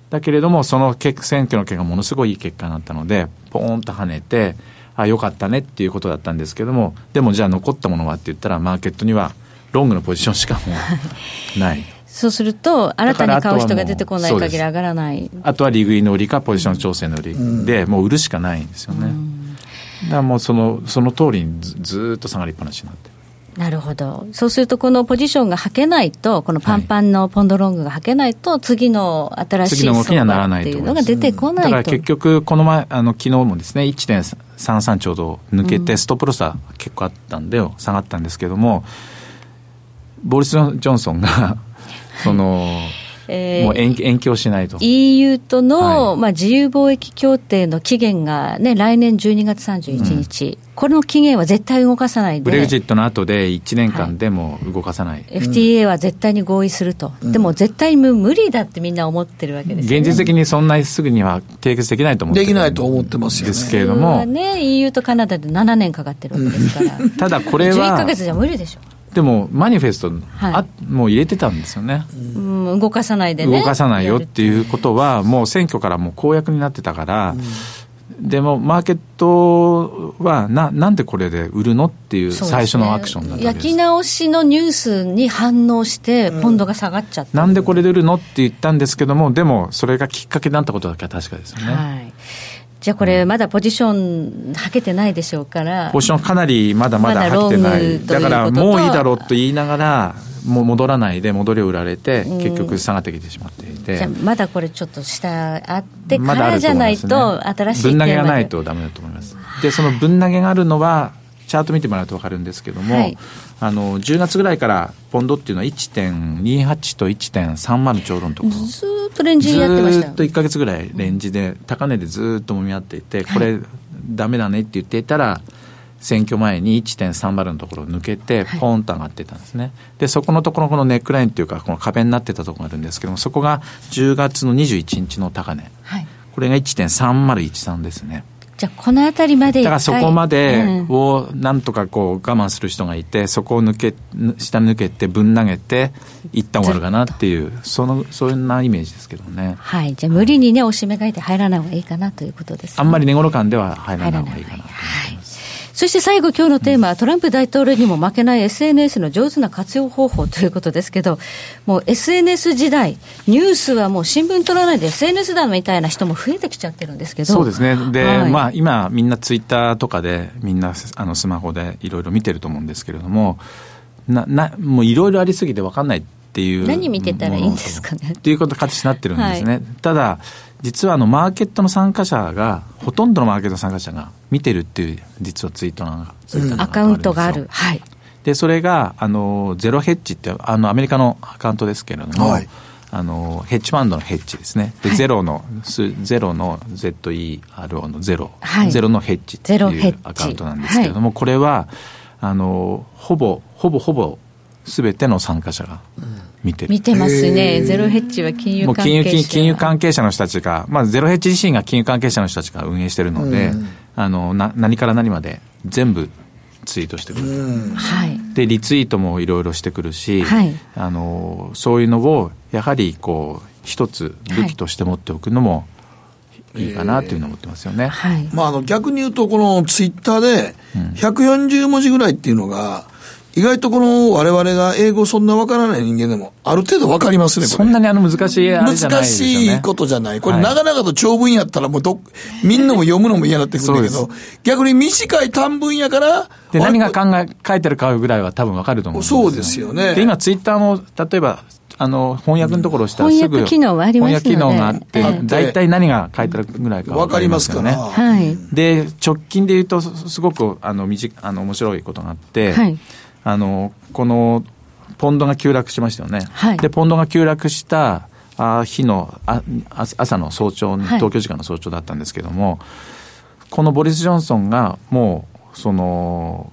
だけれども、その選挙の結果がものすごいいい結果になったので、ポーンと跳ねて、あよかったねっていうことだったんですけどもでもじゃあ残ったものはって言ったらマーケットにはロングのポジションしかもうない。そうすると、新たに買う人が出てこない限り上がらない。あとは利食いの売りか、ポジション調整の売りで、もう売るしかないんですよね。だからもうそのその通りにずずっと下がりっぱなしになってなるほど。そうすると、このポジションが履けないと、このパンパンのポンドロングが履けないと、次の新しい相場っていうのが出てこないと。だから結局、この前、あの昨日もですね、1.33ちょうど抜けて、ストップロスは結構あったんで、下がったんですけども、ボリス・ジョンソンが その、えー、もう延延期をしないと。EU との、はい、まあ、自由貿易協定の期限が、ね、来年12月31日、うん、この期限は絶対動かさないで、ブレグジットの後で1年間でも動かさない、はい、FTA は絶対に合意すると、うん、でも絶対無理だってみんな思ってるわけです、ね、現実的にそんなすぐには締結できないと思ってできないと思ってますよ、ね、ですけれども、ね、EU とカナダで7年かかってるわけですから、ただこれは、11か月じゃ無理でしょ。でもマニフェスト、はい、あもう入れてたんですよね、うん、動かさないでね。動かさないよっていうことはもう選挙からもう公約になってたから、うん、でもマーケットはななんでこれで売るのっていう最初のアクションだったんです、ね、焼き直しのニュースに反応してポンドが下がっちゃった、うん、なんでこれで売るのって言ったんですけどもでもそれがきっかけになったことだけは確かですよね、はいじゃあこれ、まだポジションはけてないでしょうから、ポジションかなりまだまだはけてない、だからもういいだろうと言いながら、もう戻らないで、戻りを売られて、結局下がってきてしまっていて、じゃあまだこれ、ちょっと下あってからじゃないと、新しい、ね、ぶん投げがないとだめだと思います。で、そのぶん投げがあるのは、チャート見てもらうと分かるんですけども、はい、あの10月ぐらいからポンドっていうのは1.28と1.30ちょうどのところ。ずっとレンジやってました。ずっと1か月ぐらいレンジで高値でずっともみ合っていてこれだめだねって言っていたら選挙前に1.30のところを抜けてポーンと上がってたんですね、はい、でそこのところこのネックラインっていうかこの壁になってたところがあるんですけどもそこが10月の21日の高値、はい、これが1.3013ですねじゃあ、この辺りまでだからそこまでをなんとかこう我慢する人がいて、そこを抜け、下抜けて、ぶん投げて、一旦終わるかなっていう、その、そんなイメージですけどね。はい。じゃあ、無理にね、押し目がいて入らない方がいいかなということです、ね、あんまり寝頃感では入らない方がいいかなと思います。そして最後、今日のテーマは、トランプ大統領にも負けない SNS の上手な活用方法ということですけど、もう SNS 時代、ニュースはもう新聞取らないで SNS だみたいな人も増えてきちゃってるんですけど。そうですね。で、はい、まあ今みんなツイッターとかでみんなあのスマホでいろいろ見てると思うんですけれども、な、な、もういろいろありすぎて分かんないっていう。何見てたらいいんですかね。っていうこと形になってるんですね。はい、ただ、実はあのマーケットの参加者が、ほとんどのマーケットの参加者が見てるっていう、実はツイートなんが、アカウントがある。はい。で、それが、あの、ゼロヘッジって、あの、アメリカのアカウントですけれども、はい、あの、ヘッジファンドのヘッジですね。で、はい、ゼロの、ゼロの ZERO のゼロ、はい、ゼロのヘッジっていうアカウントなんですけれども、これは、あの、ほぼ、ほぼほぼ、すべての参加者が見てる。見てますね。ゼロヘッジは金融関係者。金融金融関係者の人たちが、まあ、ゼロヘッジ自身が金融関係者の人たちが運営してるので、あのな何から何まで全部ツイートしてくる、はい、でリツイートもいろいろしてくるし、はい、あのそういうのをやはりこう一つ武器として持っておくのも、い。いかなというのを思ってますよね。はい、まあ、あの逆に言うと、このツイッターで140文字ぐらいっていうのが、意外とこの我々が英語そんなわからない人間でも、ある程度わかりますね、そんなにあの難しいね、難しいことじゃない。これ、長々と長文やったらもうど、みんなも読むのも嫌になってくるんだけど、逆に短い短文やから、で、何が考え、書いてるかぐらいは多分わかると思うんですよ、そうですよね。で、今ツイッターも、例えば、あの、翻訳のところをしたらすぐ、翻訳機能はあります翻訳機能があって、大体何が書いてあるぐらいかわかりますか？らね。はい。で、直近で言うと、すごく、あの、短あの、面白いことがあって、はい。あの、この、ポンドが急落しましたよね。はい、で、ポンドが急落したあ日のあ朝の早朝、東京時間の早朝だったんですけども、はい、このボリス・ジョンソンがもう、その、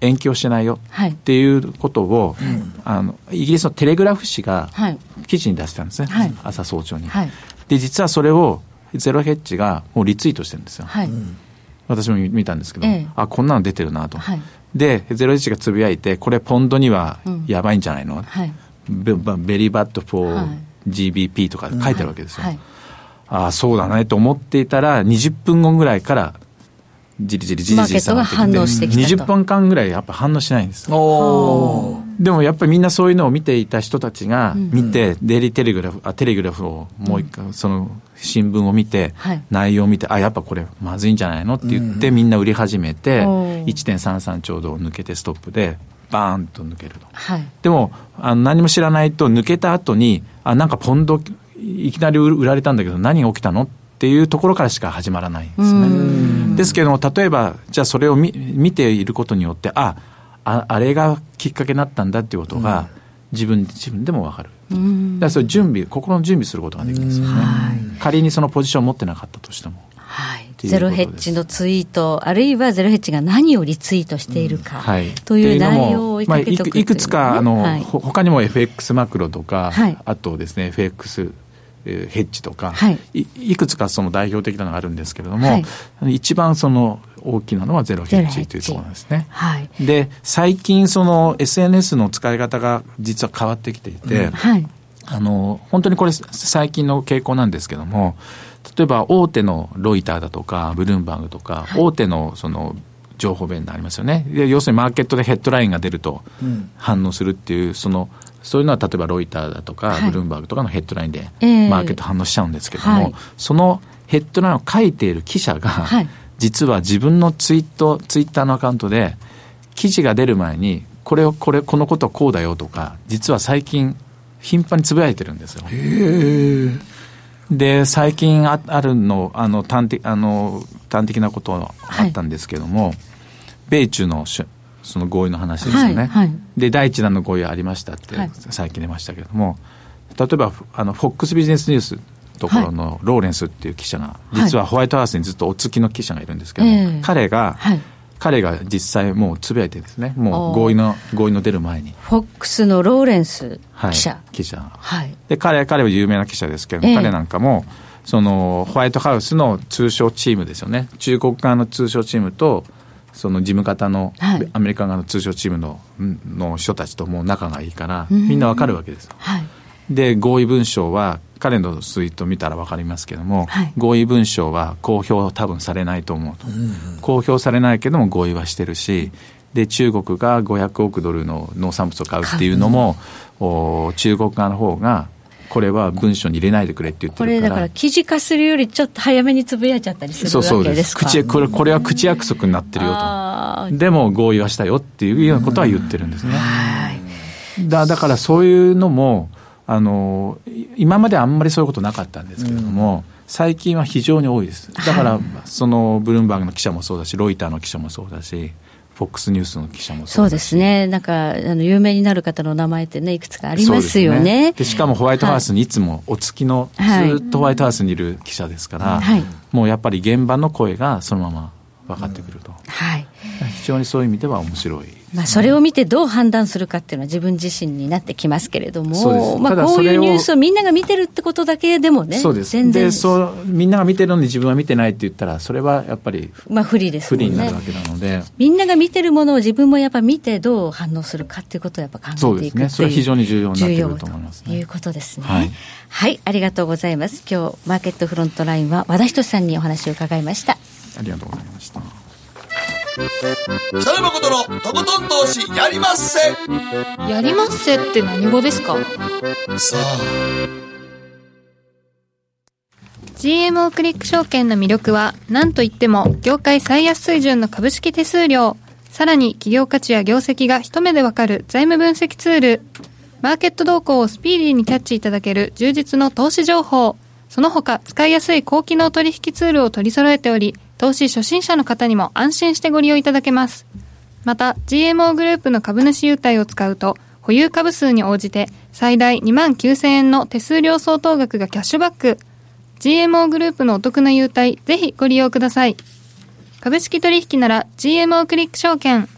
延期をしないよっていうことを、はい、あのイギリスのテレグラフ紙が記事に出してたんですね、はい、朝早朝に、はい、で実はそれをゼロヘッジがもうリツイートしてるんですよ、私も見たんですけど、ええ、あこんなの出てるなと、で、ゼロヘッジがつぶやいて、これ、ポンドにはやばいんじゃないの、うんはい、べ very bad for GBP とか書いてあるわけですよ。はい、ああ、そうだねと思っていたら、20分後ぐらいから、じりじりじりじり下がってきて、20分間ぐらいやっぱ反応しないんです。でもやっぱりみんなそういうのを見ていた人たちが見て、うん、デイリーテレグラフ、あテレグラフをもう一回、その新聞を見て、はい、内容を見て、あ、やっぱこれまずいんじゃないのって言って、みんな売り始めて、1.33ちょうど抜けてストップで、バーンと抜けると。はい、でもあの、何も知らないと、抜けた後に、あ、なんかポンド、いきなり売られたんだけど、何が起きたのっていうところからしか始まらないんですね。ですけども、例えば、じゃあそれを見見ていることによって、あ、ああれがきっかけになったんだっていうことが、自分自分でも分かる。だからそれ準備、心の準備することができるんですよね。仮にそのポジションを持ってなかったとしても。はい、ゼロヘッジのツイート、あるいはゼロヘッジが何をリツイートしているか、うん。はい、という内容を追いかけておく、まあ、いくつか、あの、はい、他にも FX マクロとか、はい、あとですね、FX ヘッジとか、はい、いいくつかその代表的なのがあるんですけれども、はい、一番その大きなのはゼロヘッジというところなんですね。はい、で最近その SNS の使い方が実は変わってきていて、うん。はい、あの本当にこれ最近の傾向なんですけども例えば大手のロイターだとかブルームバーグとか、大手のその情報弁がありますよね。要するにマーケットでヘッドラインが出ると反応するっていう、そのそういうのは例えばロイターだとか、ブルームバーグとかのヘッドラインでマーケット反応しちゃうんですけども、そのヘッドラインを書いている記者が、はい、実は自分のツイート、ツイッターのアカウントで、記事が出る前に、これを、これ、このことはこうだよとか、実は最近、頻繁につぶやいてるんですよ。で、最近ああるの、あの、端的、あの、端的なことあったんですけども、はい、米中のその合意の話ですよね。はいはい、で、第一弾の合意ありましたって、最近出ましたけれども、例えば、あの、フォックスビジネスニュースところのローレンスっていう記者が、実はホワイトハウスにずっとお付きの記者がいるんですけども、彼が、彼が実際もうつぶやいてですね、もう合意の、合意の出る前に。フォックスのローレンス記者。はい、記者。はい。で、彼、彼は有名な記者ですけど、彼なんかも、その、ホワイトハウスの通商チームですよね。中国側の通商チームと、その事務方の、アメリカ側の通商チームのの人たちともう仲がいいから、みんなわかるわけです。はい、で合意文書は彼のツイート見たら分かりますけども、はい、合意文書は公表多分されないと思うと、うん公表されないけども合意はしてるしで中国が500億ドルの農産物を買うっていうのも、お中国側の方がこれは文書に入れないでくれって言ってこれだから記事化するよりちょっと早めにつぶやいちゃったりするわけですか？そうそうです口これこれは口約束になってるよと。でも合意はしたよっていうようなことは言ってるんですね、だだからそういうのもあの今まであんまりそういうことなかったんですけれども、最近は非常に多いです。だから、そのブルームバーグの記者もそうだし、ロイターの記者もそうだし、フォックスニュースの記者もそうですね、なんかあの有名になる方の名前ってね、いくつかありますよね。で、ね、しかもホワイトハウスにいつもお付きの、はい、ずっとホワイトハウスにいる記者ですから、はい、もうやっぱり現場の声がそのまま分かってくると、うん、はい、非常にそういう意味では面白い。まあ、それを見てどう判断するかっていうのは自分自身になってきますけれども、まあ、こういうニュースをみんなが見てるってことだけでもね、そうです。全然でそうみんなが見てるのに自分は見てないって言ったら、それはやっぱり、まあ、不利です、ね、不利になるわけなので、みんなが見てるものを自分もやっぱ見て、どう反応するかっていうことをやっぱ考えていくそうですね、それは非常に重要になってくると思います、ね、ということですね、はい、はい、ありがとうございます。今日マーケットフロントラインは和田仁さんにお話を伺いました。ありがとうございました。北野誠のとことん投資やりまっせ。やりまっせって何語ですか？さあ。GMO クリック証券の魅力は何といっても業界最安水準の株式手数料。さらに企業価値や業績が一目でわかる財務分析ツール。マーケット動向をスピーディーにキャッチいただける充実の投資情報。その他使いやすい高機能取引ツールを取り揃えており投資初心者の方にも安心してご利用いただけます。また、GMO グループの株主優待を使うと、保有株数に応じて最大2万9000円の手数料相当額がキャッシュバック。GMO グループのお得な優待、ぜひご利用ください。株式取引なら GMO クリック証券。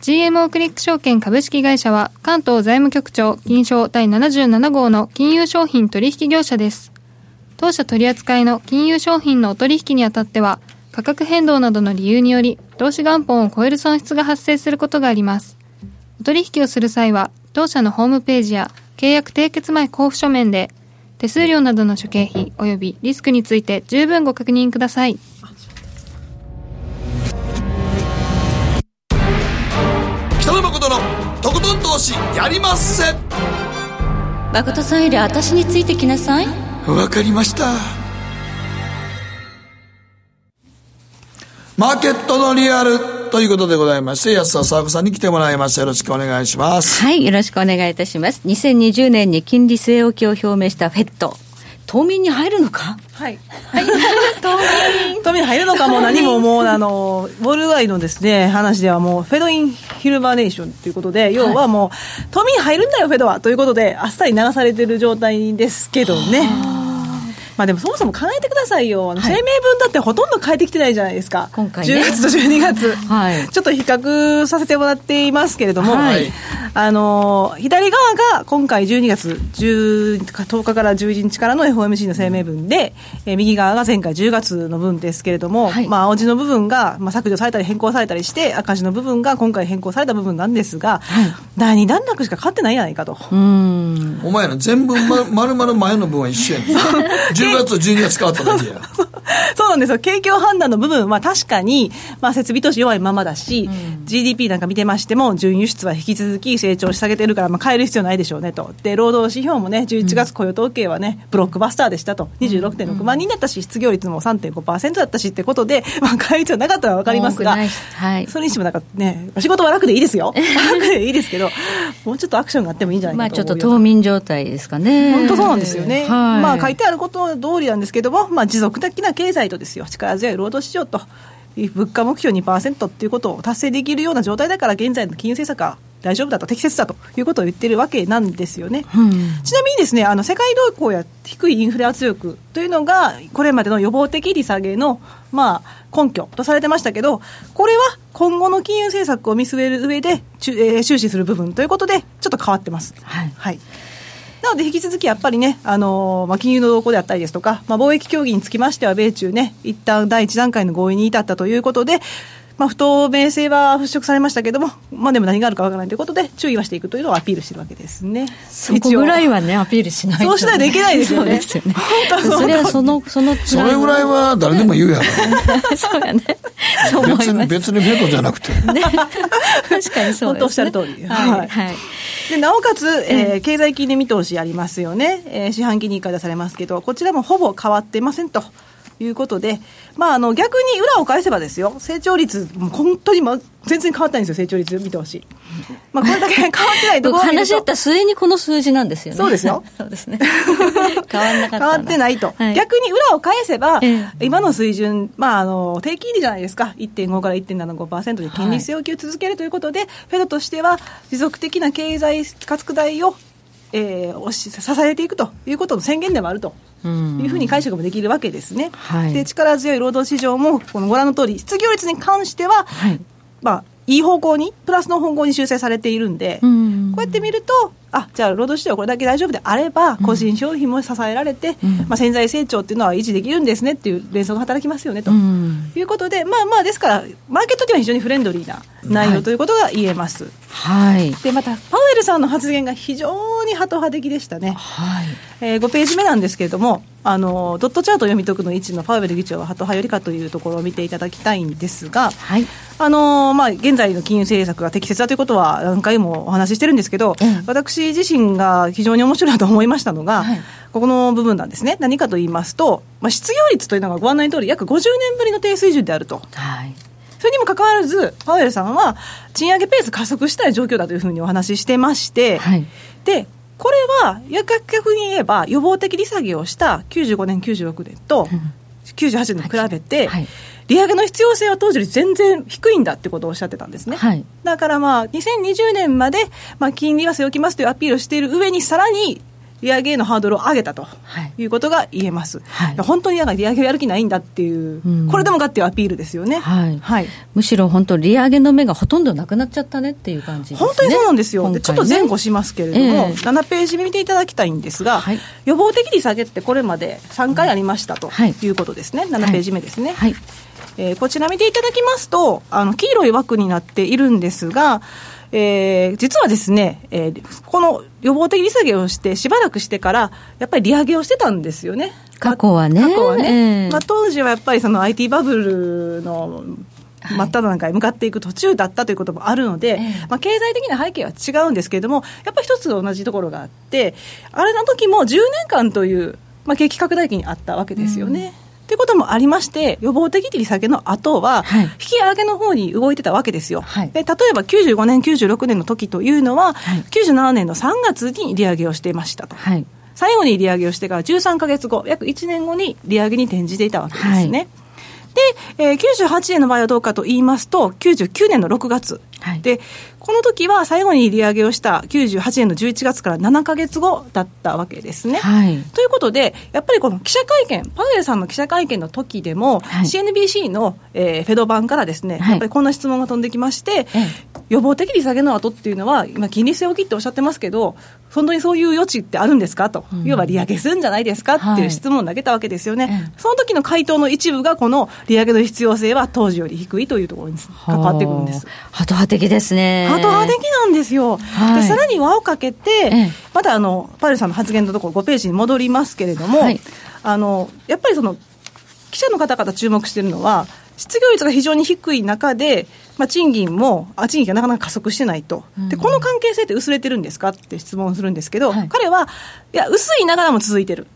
GMO クリック証券株式会社は関東財務局長金賞第77号の金融商品取引業者です。当社取扱いの金融商品のお取引にあたっては、価格変動などの理由により、投資元本を超える損失が発生することがあります。お取引をする際は、当社のホームページや契約締結前交付書面で、手数料などの諸経費及びリスクについて十分ご確認ください。北野誠のとことん投資やりまっせ誠さんより私についてきなさい。わかりましたマーケットのリアルということでございまして、安田沙子さんに来てもらいました。よろしくお願いします。はい、よろしくお願いいたします。2020年に金利据え置きを表明したフェット。冬眠に入るのか？はい。はい。冬眠。冬眠入るのかも何ももう、あの、ウォール街のですね、話ではもう、フェドインヒルバーネーションということで、要はもう、冬眠入るんだよ、フェドは。ということで、あっさり流されてる状態ですけどね。まあでもそもそも考えてくださいよ、あの声明文だってほとんど変えてきてないじゃないですか、今回、ね、10月と12月、はい、ちょっと比較させてもらっていますけれども、はい、あの左側が今回12月10 10日から11日からの FOMC の声明文で、えー、右側が前回10月の分ですけれども、はい、まあ、青字の部分が、まあ、削除されたり変更されたりして、赤字の部分が今回変更された部分なんですが、はい、第2段落しか変わってないやないかと。うん。お前ら全部ま、まるまる前の分は一緒やねん。10月、12月変わっただけや。そうなんですよ。景況判断の部分は確かに、まあ、設備投資弱いままだし、うん、GDP なんか見てましても、準輸出は引き続き成長し下げてるから、まあ、変える必要ないでしょうねと。で、労働指標もね、11月雇用統計はね、ブロックバスターでしたと。26.6万人だったし、失業率も3.5%だったしってことで、まあ、変える必要なかったら分かりますが、はい、それにしてもなんかね、仕事は楽でいいですよ。楽でいいですけど、もうちょっとアクションがあってもいいんじゃないかとまあ、ちょっと冬眠状態ですかね。本当そうなんですよね。はい、まあ、書いてあること通りなんですけども、まあ、持続的な経済とですよ、力強い労働市場と、物価目標2%っていうことを達成できるような状態だから、現在の金融政策は大丈夫だと、適切だということを言ってるわけなんですよね。うん、ちなみにですね、あの世界動向や低いインフレ圧力というのが、これまでの予防的利下げの、まあ、根拠とされてましたけど、これは今後の金融政策を見据える上で、えー、注視する部分ということで、ちょっと変わってます。はい、はいなので引き続きやっぱりね、あのまあ、金融の動向であったりですとか、まあ、貿易協議につきましては、米中ね、一旦第一段階の合意に至ったということで、まあ、不透明性は払拭されましたけれども、まあ、でも何があるかわからないということで、注意はしていくというのをアピールしてるわけですね。そこぐらいはね、アピールしない、ね、そうしないといけないですよね。そうですよね。それはその、そのそれぐらいは誰でも言うやろ。そうやね。そう思います別に、別にベトじゃなくて。ね、確かにそうです、ね。本当おっしゃる通り。はい。はいでなおかつ、えー、経済金利見通しありますよね、えー、四半期に1回出されますけど、こちらもほぼ変わってませんと。いうことで、まあ、あの逆に裏を返せばですよ、成長率、もう本当に、ま、全然変わったんですよ、成長率見てほしい。まあ、これだけ 変わってないところ話し合った末にこの数字なんですよね。そうですよ。そうですね。変わんなかった変わってないと。はい、逆に裏を返せば、ええ、今の水準、まあ、あの、低金利じゃないですか。1.5から1.75%で金利据え置きを続けるということで、はい、フェドとしては持続的な経済拡大をえー、し支えていくということの宣言でもあると。いうふうに解釈もできるわけですね。はい、で力強い労働市場もこのご覧の通り失業率に関しては、はい、まあいい方向にプラスの方向に修正されているんで、こうやって見るとあじゃあ労働市場これだけ大丈夫であれば個人消費も支えられて、うん、まあ、潜在成長っていうのは維持できるんですねっていう連想が働きますよねと、うん、いうことでまあまあですからマーケットでは非常にフレンドリーな内容ということが言えます、はい、でまたパウエルさんの発言が非常にハト派的でしたね、はい。えー、5ページ目なんですけれどもあのドットチャート読み解くの位置のパウエル議長はハト派よりかというところを見ていただきたいんですが、はい。あのまあ、現在の金融政策が適切だということは何回もお話ししてるんですけど、うん、私自身が非常に面白いと思いましたのが、はい、ここの部分なんですね、何かと言いますと、まあ、失業率というのがご案内の通り、約50年ぶりの低水準であると。はい。それにもかかわらず、パウエルさんは、賃上げペース加速したい状況だというふうにお話ししてまして、はい、で、これは、逆に言えば、予防的利下げをした95年、96年と、98年と比べて、はい、利上げの必要性は当時より全然低いんだってことをおっしゃってたんですね。はい、だからまあ、2020年まで、まあ、金利は据え置きますというアピールをしている上に、さらに利上げのハードルを上げたとい。うことが言えます、はい、本当に利上げをやる気ないんだっていう、うん、これでもかっていうアピールですよね、はい、はい、むしろ本当、利上げの目がほとんどなくなっちゃったねっていう感じ、ね、本当にそうなんですよ、ね、ちょっと前後しますけれども、えー、7ページ見ていただきたいんですが、はい、予防的利下げってこれまで3回ありましたとい。うことですね、7ページ目ですね。はいえー、こちら見ていただきますと、あの黄色い枠になっているんですが、えー、実はですね、えー、この予防的利下げをして、しばらくしてから、やっぱり利上げをしてたんですよね。過去はね。過去はね。えー、まあ、当時はやっぱりその IT バブルの真っ只中へ向かっていく途中だったということもあるので、はい、まあ、経済的な背景は違うんですけれども、やっぱり一つ同じところがあって、あれの時も10年間という、まあ、景気拡大期にあったわけですよね。うんということもありまして、予防的利下げの後は、引き上げの方に動いてたわけですよ。はい、で例えば95年、96年の時というのは、はい、97年の3月に利上げをしていましたと。はい。最後に利上げをしてから13か月後、約1年後に利上げに転じていたわけですね。で、えー、98年の場合はどうかと言いますと、99年の6月、はい、でこの時は最後に利上げをした98年の11月から7か月後だったわけですね。はい、ということで、やっぱりこの記者会見、パウエルさんの記者会見の時でも、はい、CNBC の、えー、フェド版からですね、やっぱりこんな質問が飛んできまして、予防的利下げの後っていうのは、今、金利据え置きっておっしゃってますけど、本当にそういう余地ってあるんですかと、うん、要は利上げするんじゃないですかっていう質問を投げたわけですよね、はい、その時の回答の一部が、この利上げの必要性は当時より低いというところに関わってくるんです。ハト派的ですね。ハト派的なんですよ。はい、でさらに輪をかけて、またあのパルさんの発言のところ、5ページに戻りますけれども、はい、あのやっぱりその記者の方々注目しているのは、失業率が非常に低い中で、まあ、賃金も、あ賃金がなかなか加速してないと、で、この関係性って薄れてるんですかって質問するんですけど、はい、彼は、いや、薄いながらも続いてる。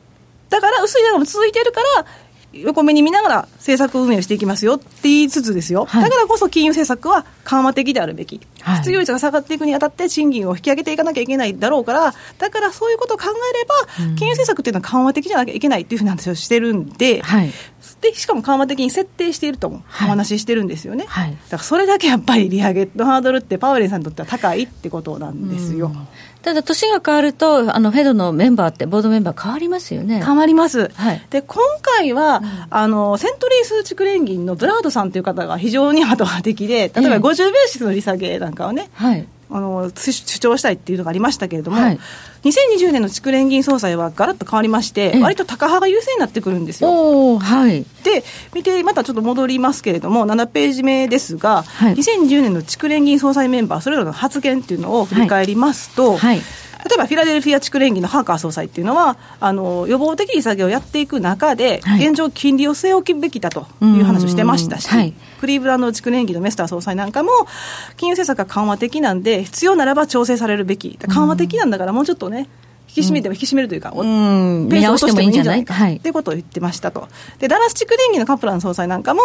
だから、薄いながらも続いてるから、横目に見ながら政策運営をしていきますよって言いつつですよ、はい、だからこそ金融政策は緩和的であるべき、はい、失業率が下がっていくにあたって賃金を引き上げていかなきゃいけないだろうから、だからそういうことを考えれば、金融政策っていうのは緩和的じゃなきゃいけないっていうふうな話をしてるんで、はい、でしかも緩和的に設定しているともお話ししてるんですよね、だからそれだけやっぱり利上げのハードルってパウエルさんにとっては高いってことなんですよ。ただ、年が変わると、あのフェドのメンバーって、ボードメンバー変わりますよね。変わります。はい、で、今回は、うん、あの、セントリー数値連銀のブラードさんという方が非常に後派的で、例えば50ベーシスの利下げなんかをね、はい、あの主張したいっていうのがありましたけれども、はい、2020年の蓄連銀総裁はガラッと変わりまして、割と高派が優勢になってくるんですよ。はい、で、見て、またちょっと戻りますけれども、7ページ目ですが、はい、2020年の蓄連銀総裁メンバー、それぞれの発言っていうのを振り返りますと、はい。はい例えばフィラデルフィア地区連銀のハーカー総裁っていうのは、あの予防的利下げをやっていく中で、現状、金利を据え置くべきだという話をしてましたし、はい、クリーブランド地区連銀のメスター総裁なんかも、金融政策が緩和的なんで、必要ならば調整されるべき、緩和的なんだから、もうちょっとね、引き締めても引き締めるというか、うん、ペースを落としてもいいんじゃないかっていうことを言ってましたと。で、ダラス地区連銀のカプラン総裁なんかも、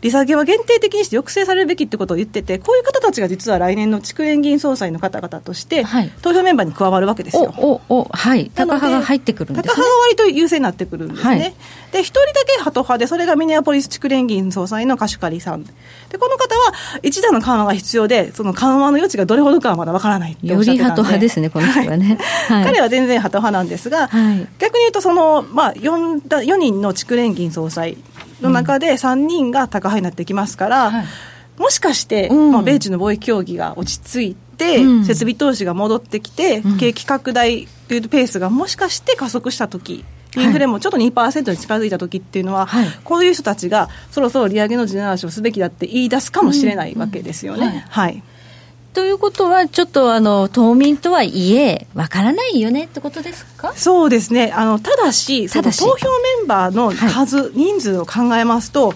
利下げは限定的にして抑制されるべきってことを言ってて、こういう方たちが実は来年の地区連銀総裁の方々として、はい、投票メンバーに加わるわけですよ。おおはい、タカ派が入ってくるんです、ね、タカ派が割と優勢になってくるんですね。はい、で、一人だけハト派で、それがミネアポリス地区連銀総裁のカシュカリさん。で、この方は一段の緩和が必要で、その緩和の余地がどれほどかはまだわからないよりハト派ですね、この人はね。はい、彼は全然ハト派なんですが、はい、逆に言うとその、まあ4、4人の地区連銀総裁の中で3人が高派になってきますから、うんはい、もしかして、うん、まあ、米中の貿易協議が落ち着いて、うん、設備投資が戻ってきて、景気拡大というペースがもしかして加速したとき、インフレもちょっと2%に近づいた時っていうのは、はい、こういう人たちがそろそろ利上げの地ならしをすべきだって言い出すかもしれないわけですよね。はい、ということは、ちょっとあの島民とはいえ、わからないよねってことですか？そうですね、あのただし、その投票メンバーの数、はい、人数を考えますと、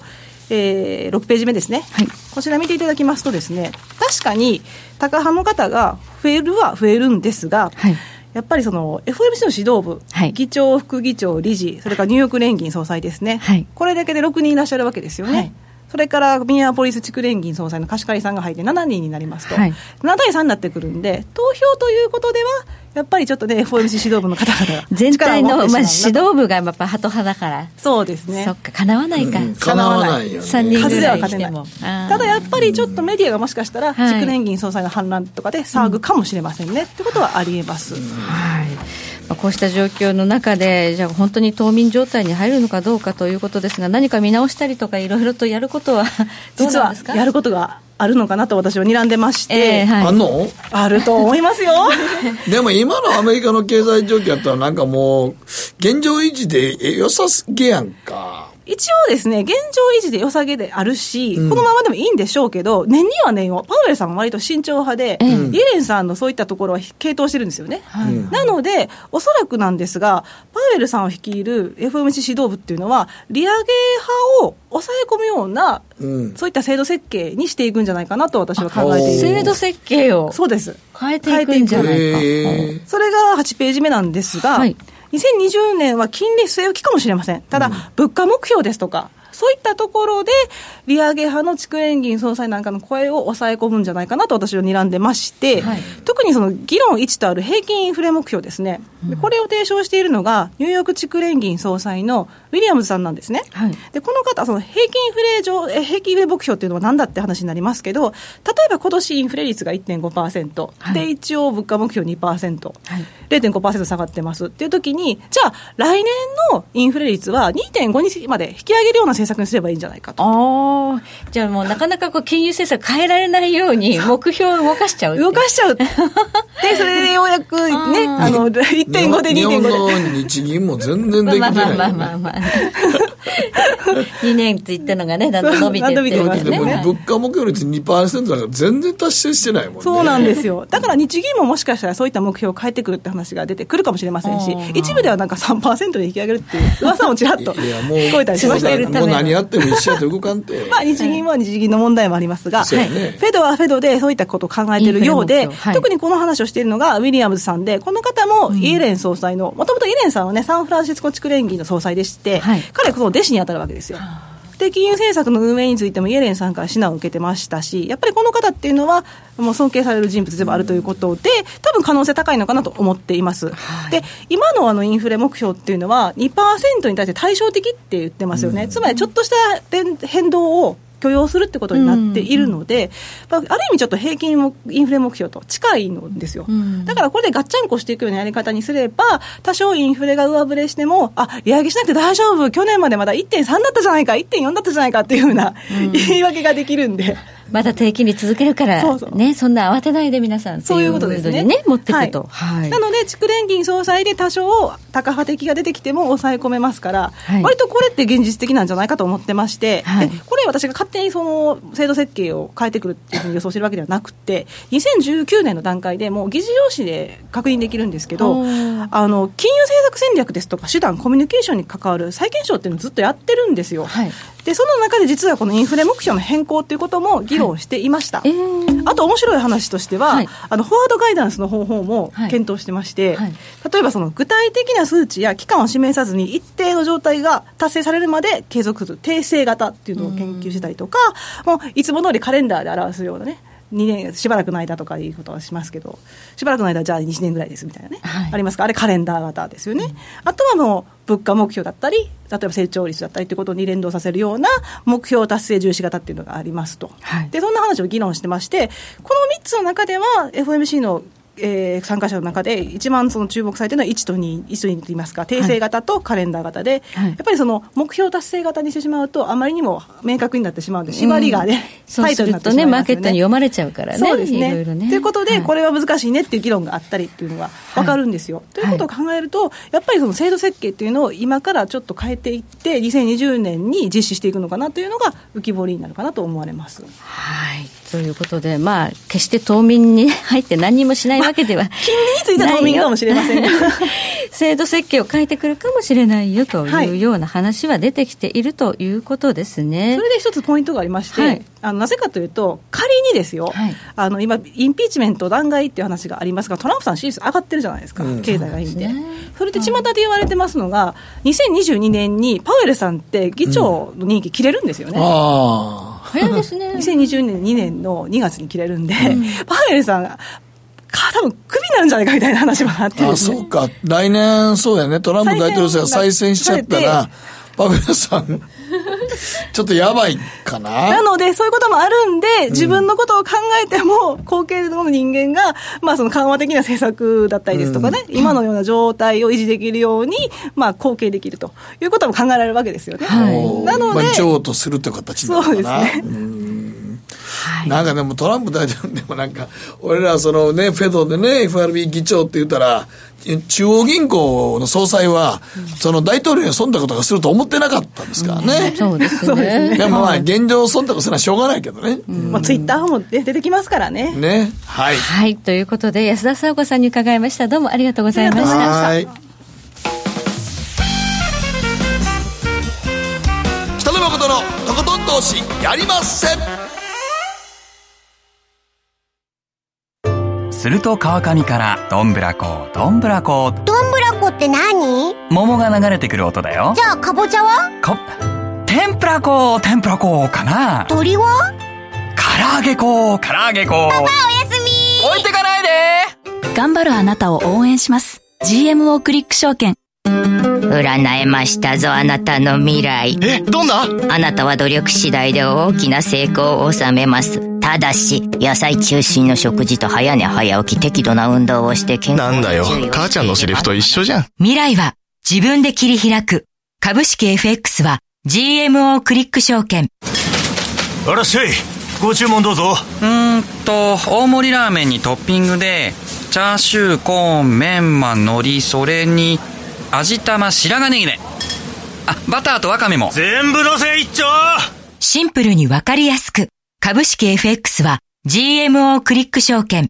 えー、6ページ目ですね、はい、こちら見ていただきますとですね、確かに、タカ派の方が増えるは増えるんですが、はい。やっぱりその FOMC の指導部、はい、議長、副議長、理事、それからニューヨーク連銀総裁ですね、はい、これだけで6人いらっしゃるわけですよね。はいそれからミニアポリス地区連銀総裁の貸し借りさんが入って7人になりますと、はい、7対3になってくるんで、投票ということでは、やっぱりちょっとね、FOMC 指導部の方々が 全体の、まあ、指導部がやっぱハト派だから、そうですね、そっか、かなわないか、かなわないよ、ね、3人ぐらい来ても、ただやっぱりちょっとメディアがもしかしたら、地区連銀総裁の反乱とかで騒ぐかもしれませんね、ってことはありえます。はいこうした状況の中で、じゃあ本当に冬眠状態に入るのかどうかということですが、何か見直したりとか、いろいろとやることは 実はやることがあるのかなと私は睨んでまして、えーはい、あんの？あると思いますよ。でも今のアメリカの経済状況だったらなんかもう現状維持で良さすげやんか一応ですね、現状維持で良さげであるし、うん、このままでもいいんでしょうけど、年には年を、パウエルさんは割と慎重派で、うん、イエレンさんのそういったところは傾倒してるんですよね。うん、なので、おそらくなんですが、パウエルさんを率いる FOMC 指導部っていうのは、利上げ派を抑え込むような、そういった制度設計にしていくんじゃないかなと私は考えている。制度設計をそうです。変えていくんじゃないか。それが8ページ目なんですが、はい2020年は金利据え置きかもしれません。ただ、物価目標ですとか、そういったところで、利上げ派の地区連銀総裁なんかの声を抑え込むんじゃないかなと私は睨んでまして、はい、特にその議論1とある平均インフレ目標ですね、うん、これを提唱しているのが、ニューヨーク地区連銀総裁のウィリアムズさんなんですね。はい、でこの方、その平均インフレ上、平均インフレ目標っていうのは何だって話になりますけど、例えば今年インフレ率が1.5%、はい、で一応物価目標2%、はい、0.5%下がってます。っていう時に、じゃあ来年のインフレ率は2.5にまで引き上げるような政策にすればいいんじゃないかと。あじゃあもうなかなかこう金融政策変えられないように 目標を動かしちゃう動かしちゃう。で、それでようやく ね、あの、1.5で2.5で。日本の日銀も全然できてない、ね。まあまあまあまあ、2年って言ったのがね、だんだん伸びてってるますね。物価目標率2%だから全然達成してないもんね。そうなんですよ。だから日銀ももしかしたらそういった目標を変えてくるって話が出てくるかもしれませんし、一部ではなんか3%で引き上げるっていう噂もちらっと聞こえたりしましたけど。もう何やっても一緒やと動かんて。まあ日銀は日銀の問題もありますが、フェドはフェドでそういったことを考えているようで、特にこの話をしているのがウィリアムズさんで、この方もイエレン総裁の、もともとイエレンさんはね、サンフランシスコ地区連銀の総裁でして、彼はその弟子に当たるわけですよ。で金融政策の運営についてもイエレンさんから指南を受けてましたし、やっぱりこの方っていうのは、もう尊敬される人物でもあるということで、多分可能性高いのかなと思っています。はい、で、今のあのインフレ目標っていうのは、2%に対して対照的って言ってますよね。うん、つまり、ちょっとした変動を許容するってことになっているので、うん、ある意味ちょっと平均インフレ目標と近いのですよ、うん、だからこれでガッチャンコしていくようなやり方にすれば、多少インフレが上振れしても、あ利上げしなくて大丈夫、去年までまだ1.3だったじゃないか、1.4だったじゃないかっていうふうな、言い訳ができるんで。まだ低金利続けるから、そうそう。ね、そんな慌てないで皆さん、そういうことですね。ね持っていくと。はい。はい、なので、蓄連銀総裁で多少、高派的が出てきても抑え込めますから、はい、割とこれって現実的なんじゃないかと思ってまして、はい、これ、私が勝手にその制度設計を変えてくるっていうふうに予想してるわけではなくて、2019年の段階でもう議事要旨で確認できるんですけど、あの金融政策戦略ですとか、手段、コミュニケーションに関わる再検証っていうのをずっとやってるんですよ。はい、でその中で実はこのインフレ目標の変更ということも議論論していました、はいえー、あと面白い話としては、はい、あのフォワードガイダンスの方法も検討してまして、はい、例えばその具体的な数値や期間を示さずに一定の状態が達成されるまで継続する訂正型っていうのを研究したりとか、もういつも通りカレンダーで表すようなね2年しばらくの間とかいうことはしますけどしばらくの間じゃあ1年ぐらいですみたいなね、はい、ありますか？あれカレンダー型ですよね、うん、あとはもう物価目標だったり例えば成長率だったりということに連動させるような目標達成重視型っていうのがありますと、はい、でそんな話を議論してましてこの3つの中では FOMC のえー、参加者の中で一番その注目されているのは1と2、1と2といいますか、訂正型とカレンダー型で、はい、やっぱりその目標達成型にしてしまうと、あまりにも明確になってしまうので、縛りがね、うん、タイトになってしまいますよね。マーケットに読まれちゃうからね。そうですね。いろいろねということで、これは難しいねっていう議論があったりっていうのが分かるんですよ。はい、ということを考えると、やっぱりその制度設計っていうのを今からちょっと変えていって、2020年に実施していくのかなというのが浮き彫りになるかなと思われます。はいということで、まあ、決して冬眠に入って何もしないわけでは、まあ、金利については冬眠かもしれませんが。制度設計を変えてくるかもしれないよというような話は出てきているということですね。はい、それで一つポイントがありまして、はい、あのなぜかというと、仮にですよ、はい、あの今、インピーチメント弾劾っていう話がありますが、トランプさん、支持率上がってるじゃないですか、うん、経済がいいんで。それで巷で言われてますのが、2022年にパウエルさんって議長の任期切れるんですよね。うん。早いですね。2020年2年の2月に切れるんで、うん、パウエルさんが多分クビなんじゃないかみたいな話もあって、ね、あそうか来年そうやねトランプ大統領が再選しちゃったらパウエルさん ちょっとやばいかな。なので、そういうこともあるんで、自分のことを考えても、後継の人間が、まあ、その緩和的な政策だったりですとかね、うん、今のような状態を維持できるように、まあ、後継できるということも考えられるわけですよね。はい、なので、まあ、譲渡するという形なのかな。そうですね。はい、なんかでもトランプ大統領でもなんか、俺らそのね、フェドでね、FRB 議長って言ったら、中央銀行の総裁は、その大統領に損得とかすると思ってなかったんですからね。うん、そうですね。でもまあ、現状損得するのはしょうがないけどね。まあ、ツイッターも出てきますからね。ね。はい。はい。ということで、安田沙子さんに伺いました。どうもありがとうございました。はい。北野誠のとことん投資やりませんすると川上からどんぶらこどんぶらこ。どんぶらこって何？桃が流れてくる音だよ。じゃあかぼちゃは？か天ぷらこ天ぷらこかな。鳥は？唐揚げこ唐揚げこ。パパおやすみ。置いてかないで。頑張るあなたを応援します。GMO クリック証券。占えましたぞあなたの未来。えどんな？あなたは努力次第で大きな成功を収めますただし、野菜中心の食事と早寝早起き適度な運動をして健康なんだよ、母ちゃんのセリフと一緒じゃん。未来は自分で切り開く。株式 FX は GMO クリック証券。あらっしゃい。ご注文どうぞ。うーんと、大盛りラーメンにトッピングで、チャーシュー、コーン、メンマ、海苔、それに、味玉、白髪ネギね。あ、バターとワカメも。全部のせ一丁シンプルにわかりやすく。株式 FX は GMO クリック証券。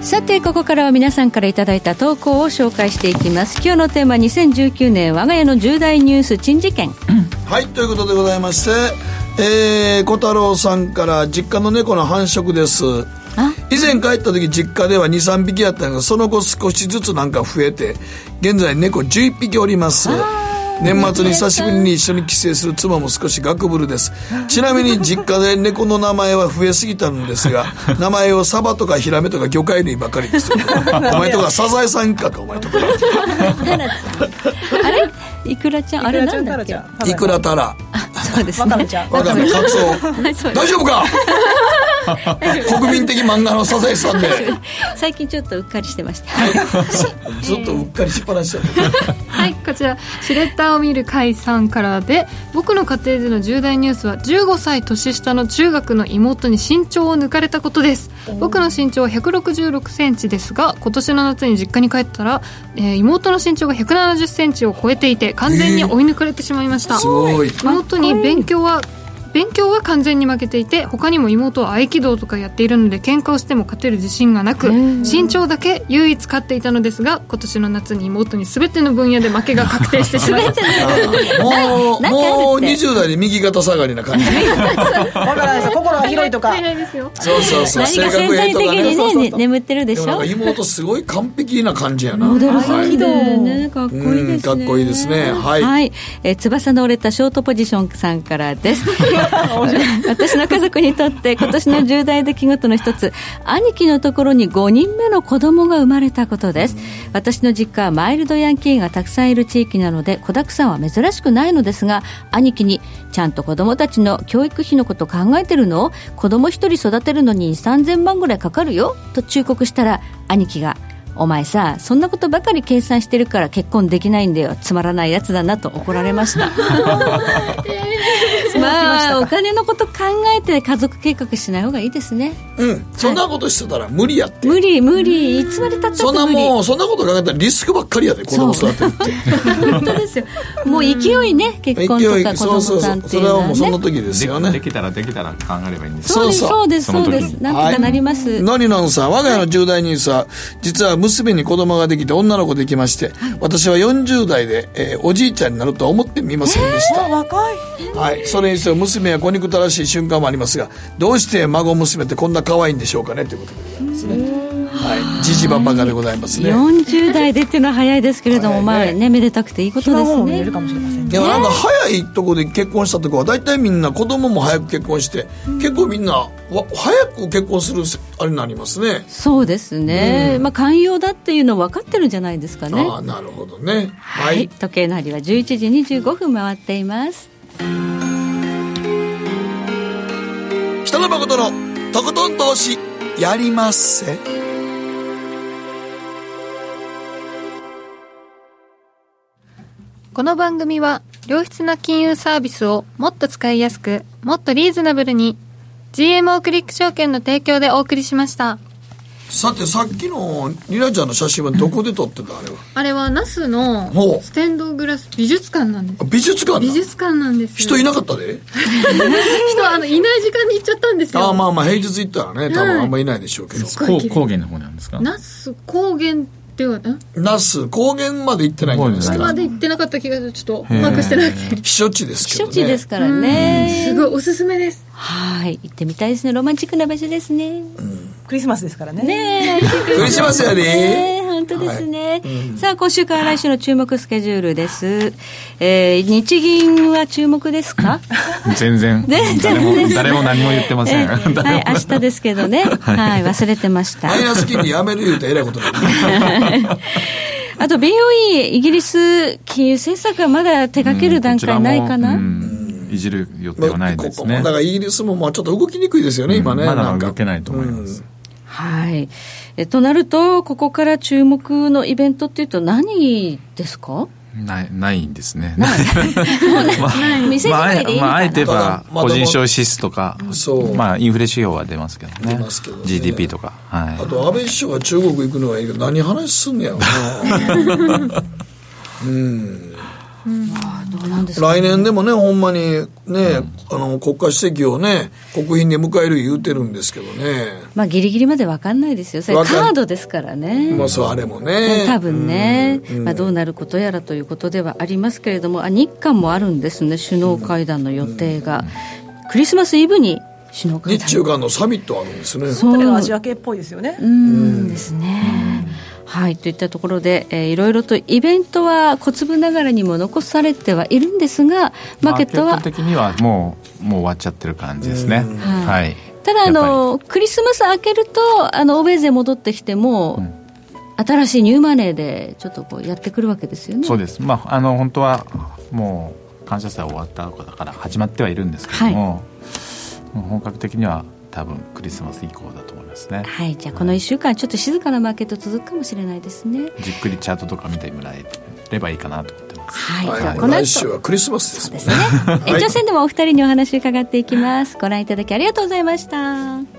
さて、ここからは皆さんからいただいた投稿を紹介していきます。今日のテーマ2019年我が家の重大ニュース珍事件。はい、ということでございまして、えー、小太郎さんから実家の猫の繁殖です。以前帰った時実家では23匹やったんがその後少しずつなんか増えて現在猫11匹おります年末に久しぶりに一緒に帰省する妻も少しガクブルです。ちなみに実家で猫の名前は増えすぎたんですが 名前をサバとかヒラメとか魚介類ばかりです。お前とかサザエさんかかお前とか。あれ？イクラちゃん？あれなんだっけ？イクラタラそうですね。わかめカツオ。大丈夫か？国民的漫画のサザエさんで。最近ちょっとうっかりしてました、はい、ずっとうっかりしっぱなしちゃってはいこちら。シュレッダーを見る甲斐さんからで僕の家庭での重大ニュースは15歳年下の中学の妹に身長を抜かれたことです。僕の身長は1 6 6センチですが今年の夏に実家に帰ったら、えー、妹の身長が1 7 0センチを超えていて完全に追い抜かれてしまいました、えー、妹に勉強は勉強は完全に負けていて他にも妹は合気道とかやっているので喧嘩をしても勝てる自信がなく身長だけ唯一勝っていたのですが今年の夏に妹に全ての分野で負けが確定してしまいましたもうもう20代で右肩下がりな感じ。わからないです心が広いとか。そうそうそう。性格ええとかね。ねね眠ってるでしょ？妹すごい完璧な感じやな。モデル好きでねかっこいいですね。かっこいいですね。はい、はい。えー、翼の折れたショートポジションさんからです 私の家族にとって今年の重大出来事の一つ兄貴のところに5人目の子供が生まれたことです。私の実家はマイルドヤンキーがたくさんいる地域なので子だくさんは珍しくないのですが兄貴にちゃんと子供たちの教育費のこと考えてるの？子供一人育てるのに3000万ぐらいかかるよ？と忠告したら兄貴がお前さそんなことばかり計算してるから結婚できないんだよ。つまらないやつだなと怒られました。まあお金のこと考えて家族計画しない方がいいですね。うん。そんなことしてたら無理やって、無理無理。いつまでたったってそんなもうそんなこと考えたらリスクばっかりやで子供育てるって。本当ですよ。もう勢いね結婚とか子供さんっていうのは、ね、それはもうその時ですよね。できたらできたら考えればいいんですそうですそうです。そうですなんとかなります、はい、のりのんさん我が家の重大ニュースは実は娘に子供ができて女の子できまして、はい、私は40代で、えー、おじいちゃんになるとは思ってみませんでした、えー、若い。はい。それにしても娘は子憎たらしい瞬間もありますがどうして孫娘ってこんな可愛いんでしょうかねということでございますねはい。じじばばがでございますね。40代でっていうのは早いですけれども、ね、まあねめでたくていいことですね。るかもしれませんでもなんか早いとこで結婚したとこは大体みんな子供も早く結婚して、うん、結構みんなわ早く結婚するあれになりますね。そうですね、うん、まあ寛容だっていうの分かってるんじゃないですかね。ああなるほどね。はい、はい、時計の針は11時25分回っています。北野誠のとことん投資やりまっせこの番組は良質な金融サービスをもっと使いやすくもっとリーズナブルに GMO クリック証券の提供でお送りしました。さてさっきのリラちゃんの写真はどこで撮ってたあれはあれは那須のステンドグラス美術館なんです。美術館美術館なんです人いなかったで？人あのいない時間に行っちゃったんですよ。あまあまあ平日行ったらね多分あんまりいないでしょうけど、はい、高原の方なんですか？那須高原では那須高原まで行ってないんじゃないですか？まで行ってなかった気がちょっとうまくしてない避暑地ですけどね避暑地ですからね。すごいおすすめです。はい。行ってみたいですね。ロマンチックな場所ですね、うんクリスマスですからね。ね クリスマスやね。本当ですね、はいうん、さあ、今週から来週の注目スケジュールです。えー、日銀は注目ですか？全然。全然誰も。誰も何も言ってません。はい、明日ですけどね。はい、忘れてました。マイナス金利やめる言うとえらいことな あと BOE、イギリス金融政策はまだ手掛ける段階ないかな、うんいじる予定はないですね。だからイギリスもまあちょっと動きにくいですよね、今ね。まだ動けないと思います。はいえとなると、ここから注目のイベントっていうと、何ですか？ないないんですね。ない。まあ、まあ、あえて言えば、個人消費指数とか、まあ、インフレ指標は出ますけどね。ますけど、ね、GDP とか。はい。あと、安倍首相が中国行くのはいいけど、何話すんねやろな。うん。来年でもね、ほんまにね、うん、あの国家主席をね、国賓で迎える言うてるんですけどね。まあ、ぎりぎりまで分かんないですよ、それカードですからね。まあ、そう、あれもね。多分ね、うん、まあ、どうなることやらということではありますけれども、あ日韓もあるんですね、首脳会談の予定が。クリスマスイブに首脳会談日中間のサミットあるんですね。それがアジア系っぽいですよね。うんですね。はいといったところで、えー、いろいろとイベントは小粒ながらにも残されてはいるんですがマーケットはマーケット的にはもうもう終わっちゃってる感じですね、はい、ただあのクリスマス明けるとあの欧米勢戻ってきても、うん、新しいニューマネーでちょっとこうやってくるわけですよね。そうです。まああの本当はもう感謝祭終わったとだから始まってはいるんですけども、はい、本格的には多分クリスマス以降だと思いますね。はいじゃあこの1週間ちょっと静かなマーケット続くかもしれないですね。じっくりチャートとか見てもらえればいいかなと思ってます。はい、はい、この来週はクリスマスですね。ですね。延長戦でもお二人にお話伺っていきます。ご覧いただきありがとうございました